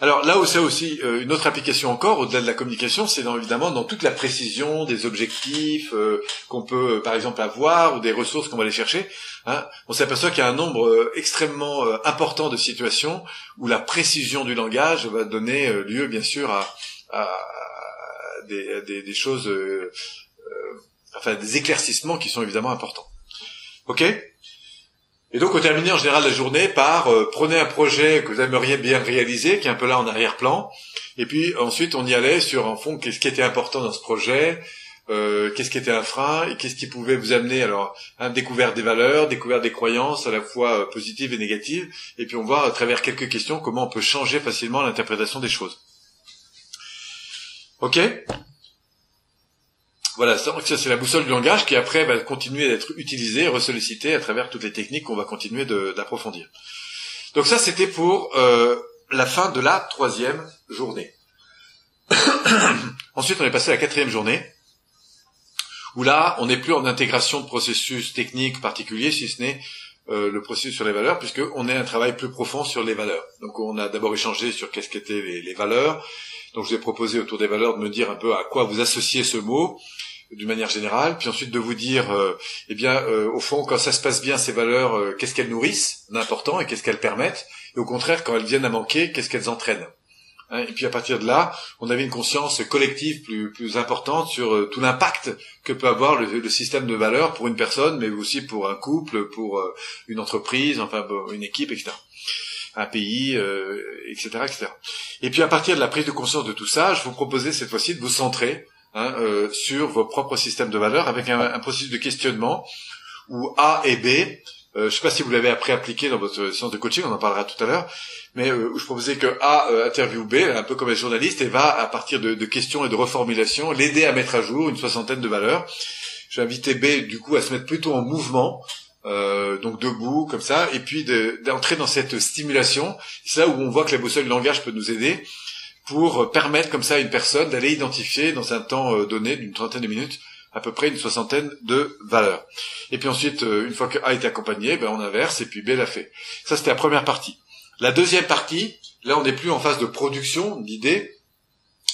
Alors là où c'est aussi euh, une autre application encore, au-delà de la communication, c'est évidemment dans toute la précision des objectifs euh, qu'on peut par exemple avoir ou des ressources qu'on va aller chercher. Hein, on s'aperçoit qu'il y a un nombre euh, extrêmement euh, important de situations où la précision du langage va donner euh, lieu, bien sûr, à, des, choses, euh, enfin des éclaircissements qui sont évidemment importants. Ok? Et donc on terminait en général la journée par euh, prenez un projet que vous aimeriez bien réaliser, qui est un peu là en arrière-plan, et puis ensuite on y allait sur en fond qu'est-ce qui était important dans ce projet, euh, qu'est-ce qui était un frein et qu'est-ce qui pouvait vous amener alors à découvrir des valeurs, découvrir des croyances à la fois euh, positives et négatives, et puis on voit à travers quelques questions comment on peut changer facilement l'interprétation des choses. Ok? Voilà, ça, c'est la boussole du langage qui après va continuer d'être utilisée, ressollicitée à travers toutes les techniques qu'on va continuer d'approfondir. Donc ça, c'était pour euh, la fin de la troisième journée. *coughs* Ensuite, on est passé à la quatrième journée où là, on n'est plus en intégration de processus techniques particuliers, si ce n'est euh, le processus sur les valeurs, puisqu'on est un travail plus profond sur les valeurs. Donc on a d'abord échangé sur qu'est-ce qu'étaient les, valeurs. Donc je vous ai proposé autour des valeurs de me dire un peu à quoi vous associez ce mot d'une manière générale, puis ensuite de vous dire, euh, eh bien, euh, au fond, quand ça se passe bien, ces valeurs, qu'est-ce qu'elles nourrissent d'important et qu'est-ce qu'elles permettent, et au contraire, quand elles viennent à manquer, qu'est-ce qu'elles entraînent. Hein, et puis à partir de là, on avait une conscience collective plus, plus importante sur euh, tout l'impact que peut avoir le, système de valeurs pour une personne, mais aussi pour un couple, pour euh, une entreprise, enfin une équipe, etc. Un pays, euh, etc., etc. Et puis à partir de la prise de conscience de tout ça, je vous proposais cette fois-ci de vous centrer hein, sur vos propres systèmes de valeurs avec un, un processus de questionnement où A et B euh, je ne sais pas si vous l'avez après appliqué dans votre séance de coaching, on en parlera tout à l'heure, mais euh, je proposais que A euh, interview B, un peu comme un journaliste, et va, à partir de, questions et de reformulations, l'aider à mettre à jour une soixantaine de valeurs. J'ai invité B, du coup, à se mettre plutôt en mouvement, donc debout, comme ça, et puis d'entrer dans cette stimulation. C'est là où on voit que la boussole du langage peut nous aider pour permettre comme ça à une personne d'aller identifier dans un temps donné d'une trentaine de minutes à peu près une soixantaine de valeurs. Et puis ensuite, euh, une fois que A est accompagné, ben on inverse et puis B l'a fait. Ça, c'était la première partie. La deuxième partie, là, on n'est plus en phase de production d'idées,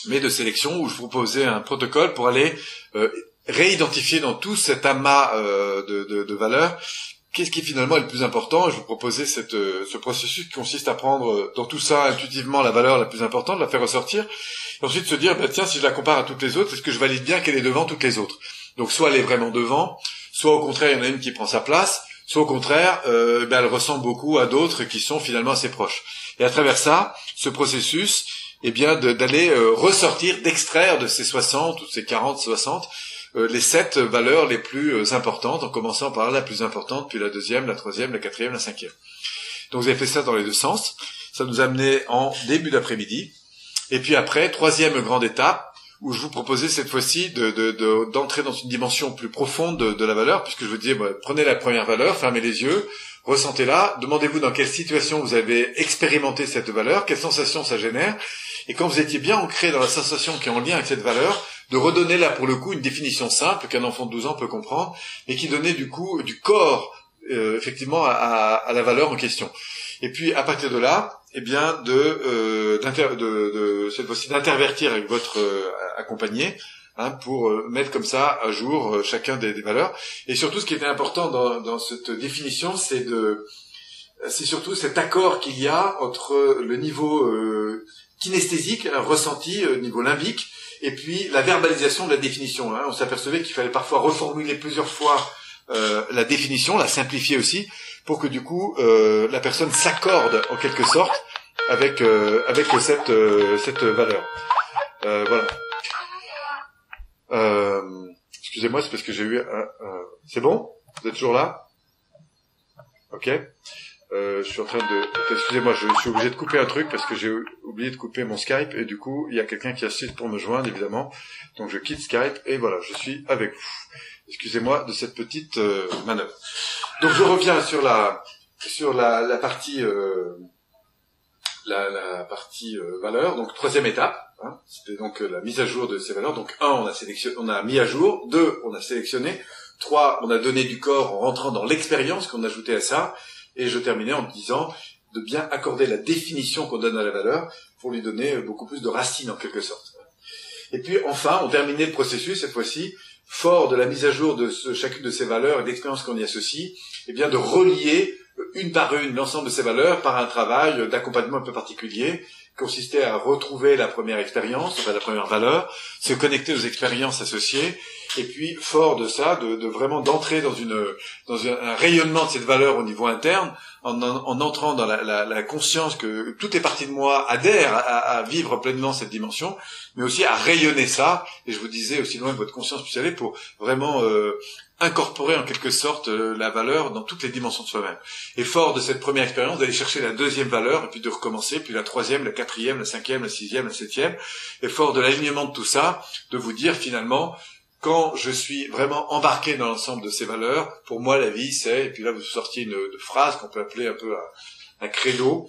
mais de sélection, où je vous proposais un protocole pour aller euh, réidentifier dans tout cet amas euh, de, de, valeurs qu'est-ce qui finalement est le plus important? je vous proposais cette, ce processus qui consiste à prendre dans tout ça intuitivement la valeur la plus importante, la faire ressortir, ensuite se dire, bah, tiens, si je la compare à toutes les autres, est-ce que je valide bien qu'elle est devant toutes les autres? Donc soit elle est vraiment devant, soit au contraire, il y en a une qui prend sa place, soit au contraire, euh, ben, elle ressemble beaucoup à d'autres qui sont finalement assez proches. Et à travers ça, ce processus, eh bien, d'aller euh, ressortir, d'extraire de ces 60 ou ces 40, 60, euh, les sept valeurs les plus euh, importantes, en commençant par la plus importante, puis la deuxième, la troisième, la quatrième, la cinquième. Donc vous avez fait ça dans les deux sens. Ça nous a amené en début d'après-midi et puis après, troisième grande étape, où je vous proposais cette fois-ci d'entrer dans une dimension plus profonde de, la valeur, puisque je vous disais, prenez la première valeur, fermez les yeux, ressentez-la, demandez-vous dans quelle situation vous avez expérimenté cette valeur, quelles sensations ça génère, et quand vous étiez bien ancré dans la sensation qui est en lien avec cette valeur, de redonner là pour le coup une définition simple qu'un enfant de 12 ans peut comprendre, et qui donnait du coup du corps euh, effectivement à, la valeur en question. Et puis à partir de là, eh bien de, euh, de, de, cette fois-ci d'intervertir avec votre euh, accompagné hein, pour euh, mettre comme ça à jour euh, chacun des, valeurs. Et surtout, ce qui était important dans, dans cette définition, c'est de c'est surtout cet accord qu'il y a entre le niveau kinesthésique, un ressenti, niveau limbique, et puis la verbalisation de la définition. Hein. On s'apercevait qu'il fallait parfois reformuler plusieurs fois la définition, la simplifier aussi, pour que du coup euh, la personne s'accorde en quelque sorte avec euh, avec cette cette valeur. voilà. Excusez-moi, c'est parce que j'ai eu. c'est bon? Vous êtes toujours là? Ok. je suis en train de. Excusez-moi, je suis obligé de couper un truc parce que j'ai oublié de couper mon Skype et du coup il y a quelqu'un qui assiste pour me joindre évidemment. Donc je quitte Skype et voilà, je suis avec vous excusez-moi, de cette petite euh, manœuvre. Donc je reviens sur la sur la, la partie euh, la, la, partie euh, valeur. Donc troisième étape, hein, c'était donc la mise à jour de ces valeurs. Donc un, on a sélectionné, on a mis à jour. Deux, on a sélectionné. Trois, on a donné du corps en rentrant dans l'expérience qu'on ajoutait à ça. Et je terminais en disant de bien accorder la définition qu'on donne à la valeur pour lui donner beaucoup plus de racines en quelque sorte. Et puis enfin, on terminait le processus cette fois-ci fort de la mise à jour de chacune de ces valeurs et d'expériences qu'on y associe, eh bien de relier une par une l'ensemble de ces valeurs par un travail d'accompagnement un peu particulier, consistait à retrouver la première expérience, enfin la première valeur, se connecter aux expériences associées, et puis fort de ça, de, de vraiment d'entrer dans une dans un, rayonnement de cette valeur au niveau interne, en, en, entrant dans la, la, la, conscience que toutes les parties de moi adhèrent à, à, vivre pleinement cette dimension, mais aussi à rayonner ça. Et je vous disais aussi loin que votre conscience puisse aller pour vraiment euh, incorporer en quelque sorte euh, la valeur dans toutes les dimensions de soi-même. Et fort de cette première expérience, d'aller chercher la deuxième valeur, et puis de recommencer, puis la troisième, la quatrième, la cinquième, la sixième, la septième, et fort de l'alignement de tout ça, de vous dire finalement, quand je suis vraiment embarqué dans l'ensemble de ces valeurs, pour moi la vie c'est, et puis là vous sortiez une, phrase qu'on peut appeler un peu un, un credo,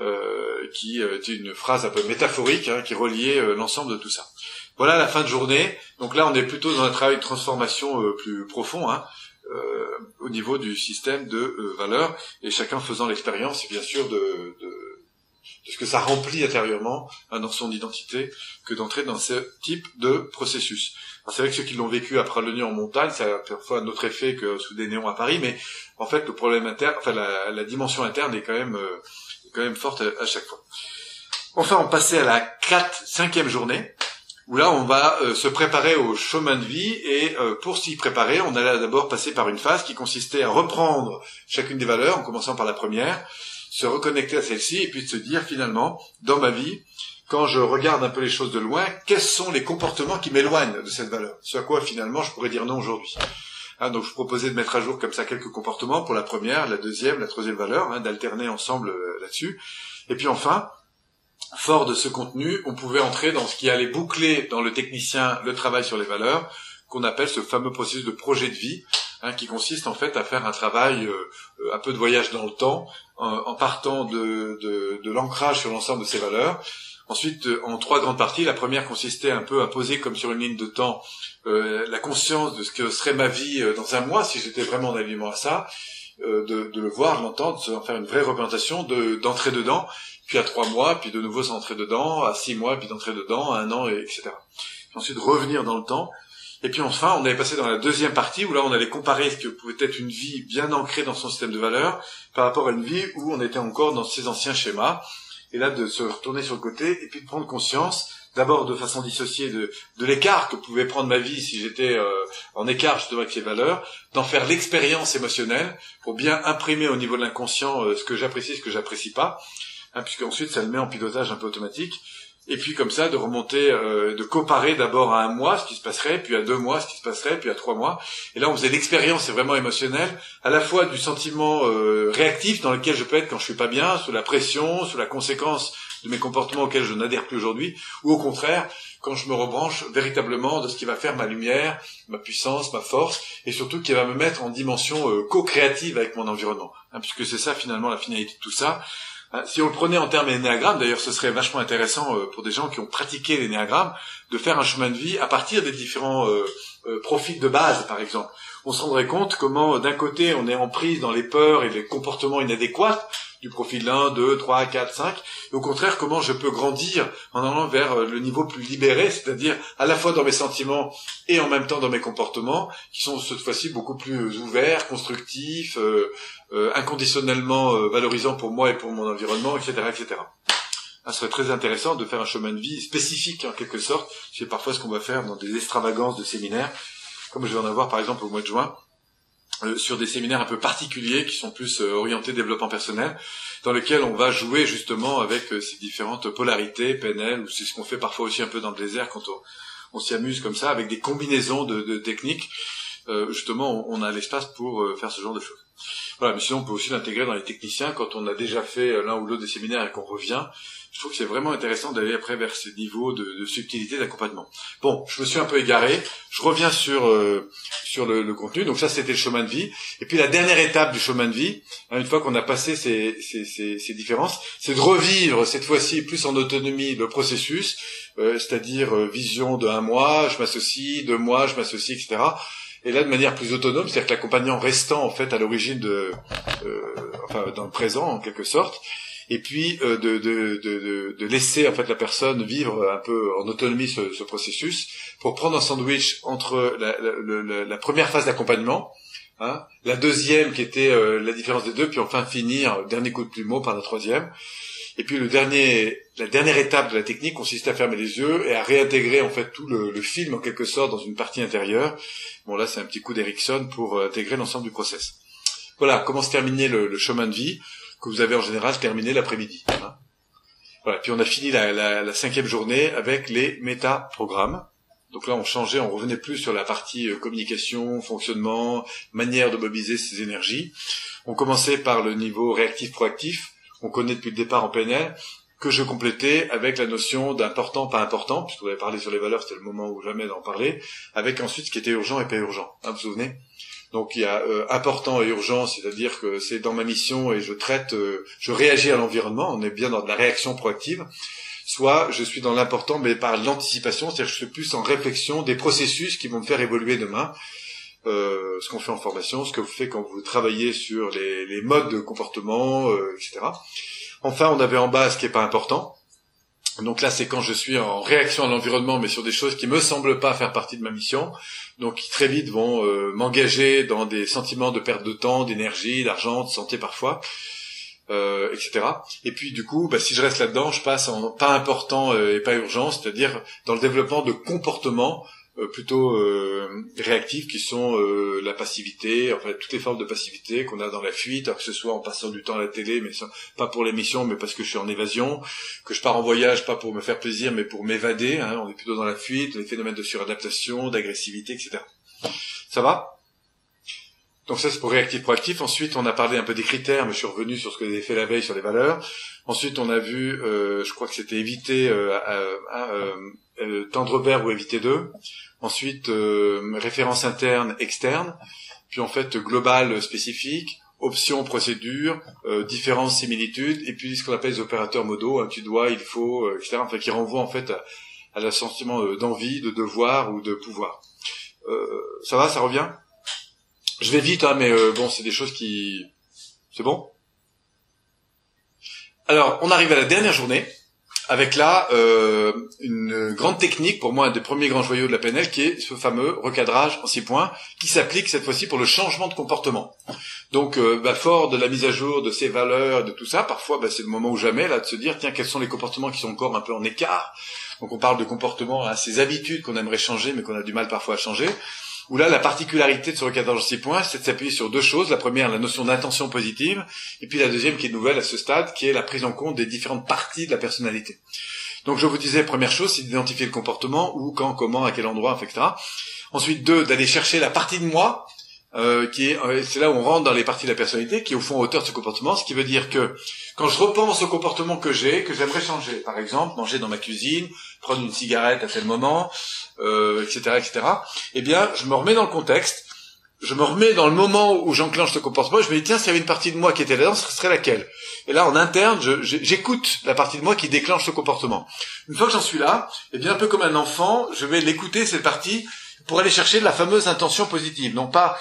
euh, qui euh, est une phrase un peu métaphorique, hein, qui reliait l'ensemble de tout ça. Voilà la fin de journée. Donc là, on est plutôt dans un travail de transformation euh, plus profond hein, euh, au niveau du système de euh, valeurs, et chacun faisant l'expérience, bien sûr, de, de, ce que ça remplit intérieurement hein, dans son identité, que d'entrer dans ce type de processus. C'est vrai que ceux qui l'ont vécu après le en montagne, ça a parfois un autre effet que sous des néons à Paris, mais en fait, le problème interne, enfin la, la dimension interne est quand même, est quand même forte à, à chaque fois. Enfin, on passait à la 4 cinquième journée où là on va euh, se préparer au chemin de vie et euh, pour s'y préparer, on allait d'abord passer par une phase qui consistait à reprendre chacune des valeurs, en commençant par la première, se reconnecter à celle-ci et puis de se dire finalement, dans ma vie, quand je regarde un peu les choses de loin, quels sont les comportements qui m'éloignent de cette valeur? Ce à quoi finalement je pourrais dire non aujourd'hui. Hein, donc je proposais de mettre à jour comme ça quelques comportements pour la première, la deuxième, la troisième valeur, hein, d'alterner ensemble euh, là-dessus. Et puis enfin, fort de ce contenu, on pouvait entrer dans ce qui allait boucler dans le technicien le travail sur les valeurs, qu'on appelle ce fameux processus de projet de vie, hein, qui consiste en fait à faire un travail, euh, euh, un peu de voyage dans le temps, en, partant de, de, de l'ancrage sur l'ensemble de ces valeurs. Ensuite, euh, en trois grandes parties, la première consistait un peu à poser comme sur une ligne de temps la conscience de ce que serait ma vie dans un mois si j'étais vraiment en alignement à ça, de, de, le voir, l'entendre, de faire une vraie représentation, d'entrer dedans puis à trois mois, puis de nouveau s'entrer dedans, à six mois, puis d'entrer dedans, à un an, etc. Puis ensuite revenir dans le temps. Et puis enfin, on avait passé dans la deuxième partie où là, on allait comparer ce que pouvait être une vie bien ancrée dans son système de valeurs par rapport à une vie où on était encore dans ses anciens schémas. Et là, de se retourner sur le côté et puis de prendre conscience, d'abord de façon dissociée de, de l'écart que pouvait prendre ma vie si j'étais euh, en écart justement avec les valeurs, d'en faire l'expérience émotionnelle pour bien imprimer au niveau de l'inconscient euh, ce que j'apprécie, ce que j'apprécie pas, hein, puisque ensuite ça le met en pilotage un peu automatique. Et puis comme ça, de remonter, euh, de comparer d'abord à un mois ce qui se passerait, puis à deux mois ce qui se passerait, puis à trois mois. Et là, on faisait l'expérience, c'est vraiment émotionnel, à la fois du sentiment euh, réactif dans lequel je peux être quand je suis pas bien, sous la pression, sous la conséquence de mes comportements auxquels je n'adhère plus aujourd'hui, ou au contraire, quand je me rebranche véritablement de ce qui va faire ma lumière, ma puissance, ma force, et surtout qui va me mettre en dimension euh, co-créative avec mon environnement. Hein, puisque c'est ça finalement la finalité de tout ça, si on le prenait en termes d'énéagramme, d'ailleurs ce serait vachement intéressant euh, pour des gens qui ont pratiqué l'énéagramme, de faire un chemin de vie à partir des différents euh, euh, profils de base, par exemple. On se rendrait compte comment d'un côté on est en prise dans les peurs et les comportements inadéquats, du profil 1, 2, 3, 4, 5, et au contraire comment je peux grandir en allant vers euh, le niveau plus libéré, c'est-à-dire à la fois dans mes sentiments et en même temps dans mes comportements, qui sont cette fois-ci beaucoup plus ouverts, constructifs, euh, euh, inconditionnellement valorisants pour moi et pour mon environnement, etc., etc. Ça serait très intéressant de faire un chemin de vie spécifique en quelque sorte. C'est parfois ce qu'on va faire dans des extravagances de séminaires, comme je vais en avoir par exemple au mois de juin, euh, sur des séminaires un peu particuliers qui sont plus euh, orientés développement personnel, dans lesquels on va jouer justement avec euh, ces différentes polarités, PNL, ou c'est ce qu'on fait parfois aussi un peu dans le désert quand on, on s'y amuse comme ça, avec des combinaisons de, de techniques. justement, on, a l'espace pour faire ce genre de choses. Voilà, mais sinon on peut aussi l'intégrer dans les techniciens quand on a déjà fait l'un ou l'autre des séminaires et qu'on revient je trouve que c'est vraiment intéressant d'aller après vers ces niveaux de, de subtilité d'accompagnement. Bon, je me suis un peu égaré. Je reviens sur euh, sur le, le, contenu. Donc ça, c'était le chemin de vie. Et puis la dernière étape du chemin de vie, hein, une fois qu'on a passé ces, ces, ces, ces différences, c'est de revivre cette fois-ci plus en autonomie le processus, euh, c'est-à-dire euh, vision de un mois, je m'associe, deux mois, je m'associe, etc. Et là, de manière plus autonome, c'est-à-dire que l'accompagnant restant en fait à l'origine de, enfin dans le présent en quelque sorte, et puis euh, de, de, de, de, laisser en fait la personne vivre un peu en autonomie ce, ce processus pour prendre un sandwich entre la, la, la, première phase d'accompagnement, hein, la deuxième qui était euh, la différence des deux, puis enfin finir dernier coup de plumeau par la troisième. Et puis le dernier, la dernière étape de la technique consiste à fermer les yeux et à réintégrer en fait tout le, film en quelque sorte dans une partie intérieure. Bon là c'est un petit coup d'Erickson pour euh, intégrer l'ensemble du process. Voilà comment se terminer le, chemin de vie que vous avez en général terminé l'après-midi. Hein. voilà. Puis on a fini la, la cinquième journée avec les méta-programmes. Donc là, on changeait, on revenait plus sur la partie euh, communication, fonctionnement, manière de mobiliser ses énergies. On commençait par le niveau réactif-proactif, on connaît depuis le départ en PNL, que je complétais avec la notion d'important, pas important, puisque vous avez parlé sur les valeurs, c'était le moment où jamais d'en parler, avec ensuite ce qui était urgent et pas urgent. Hein, vous vous souvenez? Donc il y a euh, important et urgent, c'est-à-dire que c'est dans ma mission et je traite, euh, je réagis à l'environnement, on est bien dans de la réaction proactive. Soit je suis dans l'important, mais par l'anticipation, c'est-à-dire que je suis plus en réflexion des processus qui vont me faire évoluer demain. Euh, ce qu'on fait en formation, ce que vous faites quand vous travaillez sur les, les modes de comportement, etc. Enfin, on avait en bas ce qui n'est pas important. Donc là, c'est quand je suis en réaction à l'environnement, mais sur des choses qui me semblent pas faire partie de ma mission, donc qui très vite vont euh, m'engager dans des sentiments de perte de temps, d'énergie, d'argent, de santé parfois, euh, etc. Et puis du coup, bah, si je reste là-dedans, je passe en pas important et pas urgent, c'est-à-dire dans le développement de comportements euh, plutôt euh, réactifs qui sont euh, la passivité, enfin toutes les formes de passivité qu'on a dans la fuite, que ce soit en passant du temps à la télé, mais pas pour l'émission, mais parce que je suis en évasion, que je pars en voyage pas pour me faire plaisir, mais pour m'évader. Hein, on est plutôt dans la fuite, les phénomènes de suradaptation, d'agressivité, etc. Ça va? Donc ça c'est pour réactif proactif. Ensuite on a parlé un peu des critères, mais je suis revenu sur ce que avez fait la veille sur les valeurs. Ensuite on a vu, je crois que c'était éviter euh, euh, tendre vers ou éviter d'eux. Ensuite euh, référence interne, externe, puis en fait global, spécifique, option, procédure, euh, différence, similitude, et puis ce qu'on appelle les opérateurs modaux, hein, tu dois, il faut, euh, etc. Enfin, qui renvoient en fait à, à l'assentiment euh, d'envie, de devoir ou de pouvoir. ça va, ça revient? Je vais vite, hein, mais bon, c'est des choses qui... C'est bon? Alors, on arrive à la dernière journée avec là euh, une grande technique pour moi un des premiers grands joyaux de la PNL qui est ce fameux recadrage en six points qui s'applique cette fois-ci pour le changement de comportement. Donc euh, bah, fort de la mise à jour de ces valeurs, de tout ça, parfois bah, c'est le moment ou jamais là de se dire tiens quels sont les comportements qui sont encore un peu en écart. Donc on parle de comportements, hein, ces habitudes qu'on aimerait changer mais qu'on a du mal parfois à changer où là, la particularité de ce recadrage en six points, c'est de s'appuyer sur deux choses. La première, la notion d'intention positive, et puis la deuxième, qui est nouvelle à ce stade, qui est la prise en compte des différentes parties de la personnalité. Donc je vous disais, première chose, c'est d'identifier le comportement, où, quand, comment, à quel endroit, etc. Ensuite, deux, d'aller chercher la partie de moi, euh, qui est, euh, c'est là où on rentre dans les parties de la personnalité, qui est au fond auteur de ce comportement, ce qui veut dire que quand je repense au comportement que j'ai, que j'aimerais changer, par exemple, manger dans ma cuisine, prendre une cigarette à tel moment, euh, etc., etc., eh bien, je me remets dans le contexte, je me remets dans le moment où j'enclenche ce comportement, je me dis, tiens, s'il y avait une partie de moi qui était là-dedans, ce serait laquelle? Et là, en interne, j'écoute la partie de moi qui déclenche ce comportement. Une fois que j'en suis là, eh bien, un peu comme un enfant, je vais l'écouter, cette partie, pour aller chercher la fameuse intention positive. Non pas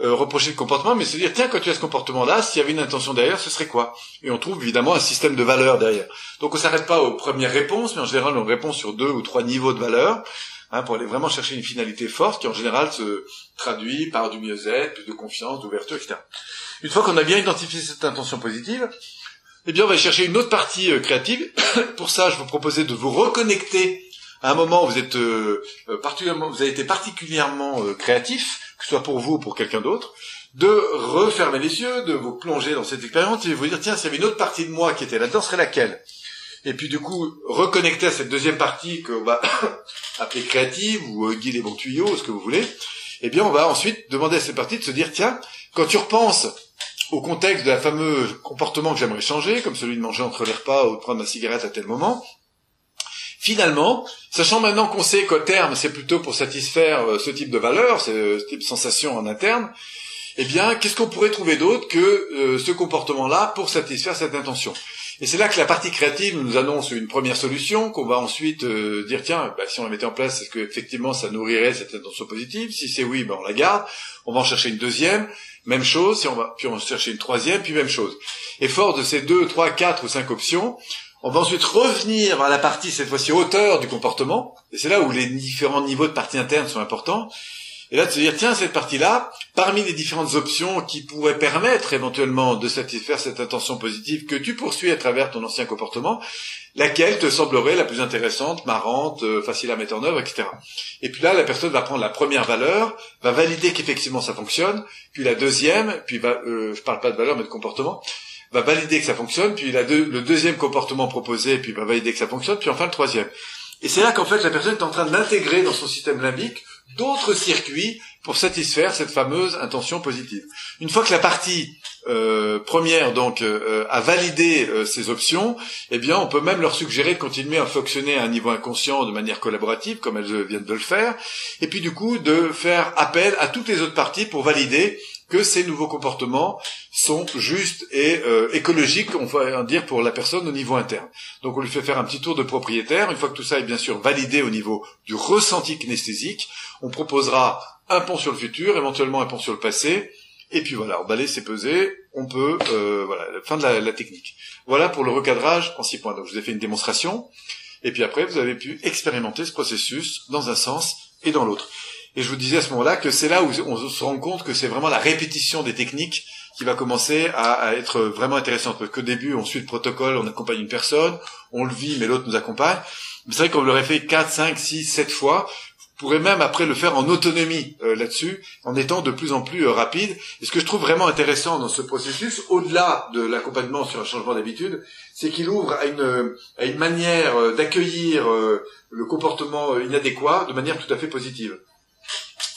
euh, reprocher le comportement, mais se dire, tiens, quand tu as ce comportement-là, s'il y avait une intention derrière, ce serait quoi? Et on trouve évidemment un système de valeurs derrière. Donc on s'arrête pas aux premières réponses, mais en général, on répond sur deux ou trois niveaux de valeurs hein, pour aller vraiment chercher une finalité forte qui en général se traduit par du mieux-être, plus de confiance, d'ouverture, etc. Une fois qu'on a bien identifié cette intention positive, eh bien on va chercher une autre partie euh, créative. *coughs* pour ça, je vous proposais de vous reconnecter à un moment où vous êtes euh, euh, particulièrement, vous avez été particulièrement créatif, que ce soit pour vous ou pour quelqu'un d'autre, de refermer les yeux, de vous plonger dans cette expérience et de vous dire tiens, s'il y avait une autre partie de moi qui était là-dedans, serait laquelle? Et puis du coup reconnecter à cette deuxième partie qu'on *coughs* va appeler créative ou euh, guider les bons tuyaux, ce que vous voulez, eh bien on va ensuite demander à cette partie de se dire tiens, quand tu repenses au contexte de la fameux comportement que j'aimerais changer, comme celui de manger entre les repas ou de prendre ma cigarette à tel moment, finalement, sachant maintenant qu'on sait qu'au terme c'est plutôt pour satisfaire euh, ce type de valeur, ce type de sensation en interne, eh bien, qu'est-ce qu'on pourrait trouver d'autre que euh, ce comportement-là pour satisfaire cette intention? Et c'est là que la partie créative nous annonce une première solution qu'on va ensuite euh, dire tiens, bah, si on la mettait en place, est-ce que effectivement ça nourrirait cette intention positive? Si c'est oui, ben on la garde. On va en chercher une deuxième, même chose. Si on va, puis on va chercher une troisième, puis même chose. Et fort de ces deux, trois, quatre ou cinq options, on va ensuite revenir à la partie cette fois-ci hauteur du comportement. Et c'est là où les différents niveaux de partie interne sont importants. Et là, de se dire, tiens, cette partie-là, parmi les différentes options qui pourraient permettre éventuellement de satisfaire cette intention positive que tu poursuis à travers ton ancien comportement, laquelle te semblerait la plus intéressante, marrante, euh, facile à mettre en œuvre, etc. Et puis là, la personne va prendre la première valeur, va valider qu'effectivement ça fonctionne, puis la deuxième, puis va, euh, je parle pas de valeur mais de comportement, va valider que ça fonctionne, puis le deuxième comportement proposé, puis va valider que ça fonctionne, puis enfin le troisième. Et c'est là qu'en fait la personne est en train d'intégrer dans son système limbique d'autres circuits pour satisfaire cette fameuse intention positive. Une fois que la partie euh, première donc euh, a validé euh, ces options, eh bien on peut même leur suggérer de continuer à fonctionner à un niveau inconscient de manière collaborative comme elles viennent de le faire, et puis du coup de faire appel à toutes les autres parties pour valider que ces nouveaux comportements sont justes et euh, écologiques, on va dire, pour la personne au niveau interne. Donc on lui fait faire un petit tour de propriétaire. Une fois que tout ça est bien sûr validé au niveau du ressenti kinesthésique, on proposera un pont sur le futur, éventuellement un pont sur le passé, et puis voilà, emballer, c'est peser, on peut, euh, voilà, fin de la, la, technique. Voilà pour le recadrage en six points. Donc je vous ai fait une démonstration, et puis après vous avez pu expérimenter ce processus dans un sens et dans l'autre. Et je vous disais à ce moment-là que c'est là où on se rend compte que c'est vraiment la répétition des techniques qui va commencer à, être vraiment intéressante. Parce qu'au début, on suit le protocole, on accompagne une personne, on le vit, mais l'autre nous accompagne. Mais c'est vrai qu'on l'aurait fait 4, 5, 6, 7 fois. Pourrez même après le faire en autonomie euh, là-dessus, en étant de plus en plus euh, rapide. Et ce que je trouve vraiment intéressant dans ce processus, au-delà de l'accompagnement sur un changement d'habitude, c'est qu'il ouvre à une, à une manière euh, d'accueillir le comportement inadéquat de manière tout à fait positive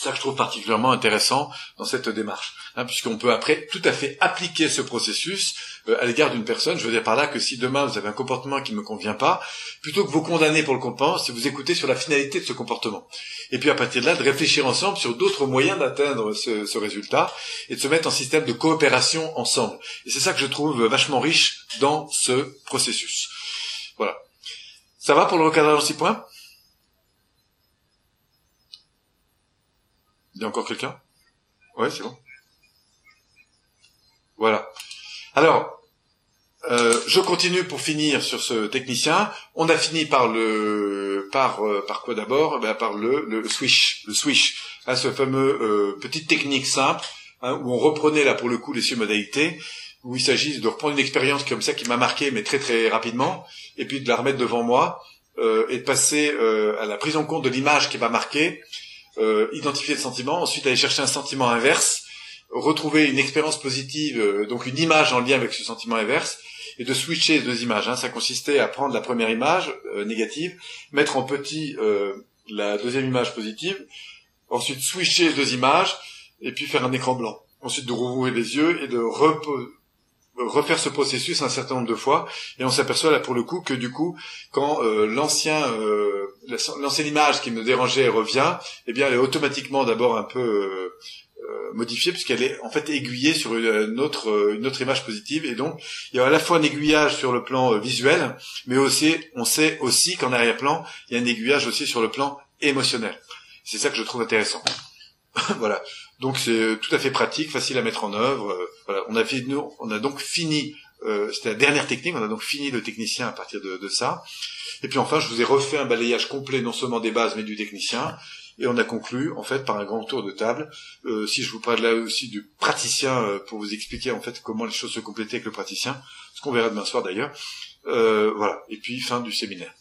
ça que je trouve particulièrement intéressant dans cette démarche, hein, puisqu'on peut après tout à fait appliquer ce processus euh, à l'égard d'une personne. Je veux dire par là que si demain vous avez un comportement qui ne me convient pas, plutôt que vous condamner pour le comportement, c'est vous écoutez sur la finalité de ce comportement. Et puis à partir de là, de réfléchir ensemble sur d'autres moyens d'atteindre ce, ce, résultat et de se mettre en système de coopération ensemble. Et c'est ça que je trouve vachement riche dans ce processus. Voilà. Ça va pour le recadrage en six points? Il y a encore quelqu'un? Ouais, c'est bon. Voilà. Alors, euh, je continue pour finir sur ce technicien. On a fini par le par euh, par quoi d'abord? Ben, Par le, le swish, le swish, hein, ce fameux euh, petite technique simple hein, où on reprenait là pour le coup les six modalités, où il s'agit de reprendre une expérience comme ça qui m'a marqué, mais très très rapidement, et puis de la remettre devant moi euh, et de passer euh, à la prise en compte de l'image qui m'a marqué euh, identifier le sentiment, ensuite aller chercher un sentiment inverse, retrouver une expérience positive, euh, donc une image en lien avec ce sentiment inverse, et de switcher les deux images. Hein. Ça consistait à prendre la première image euh, négative, mettre en petit la deuxième image positive, ensuite switcher les deux images, et puis faire un écran blanc. Ensuite de rouvrir les yeux et de refaire ce processus un certain nombre de fois et on s'aperçoit là pour le coup que du coup quand euh, l'ancien euh, l'ancienne image qui me dérangeait revient eh bien elle est automatiquement d'abord un peu euh, euh, modifiée puisqu'elle est en fait aiguillée sur une autre une autre image positive. Et donc il y a à la fois un aiguillage sur le plan visuel mais aussi on sait aussi qu'en arrière-plan il y a un aiguillage aussi sur le plan émotionnel. C'est ça que je trouve intéressant. *laughs* Voilà donc c'est tout à fait pratique, facile à mettre en œuvre. Euh, voilà, on a fait, nous, on a donc fini. Euh, C'était la dernière technique. On a donc fini le technicien à partir de, ça. Et puis enfin, je vous ai refait un balayage complet non seulement des bases mais du technicien. Et on a conclu en fait par un grand tour de table. Euh, si je vous parle là aussi du praticien euh, pour vous expliquer en fait comment les choses se complétaient avec le praticien, ce qu'on verra demain soir d'ailleurs. Euh, voilà. Et puis fin du séminaire.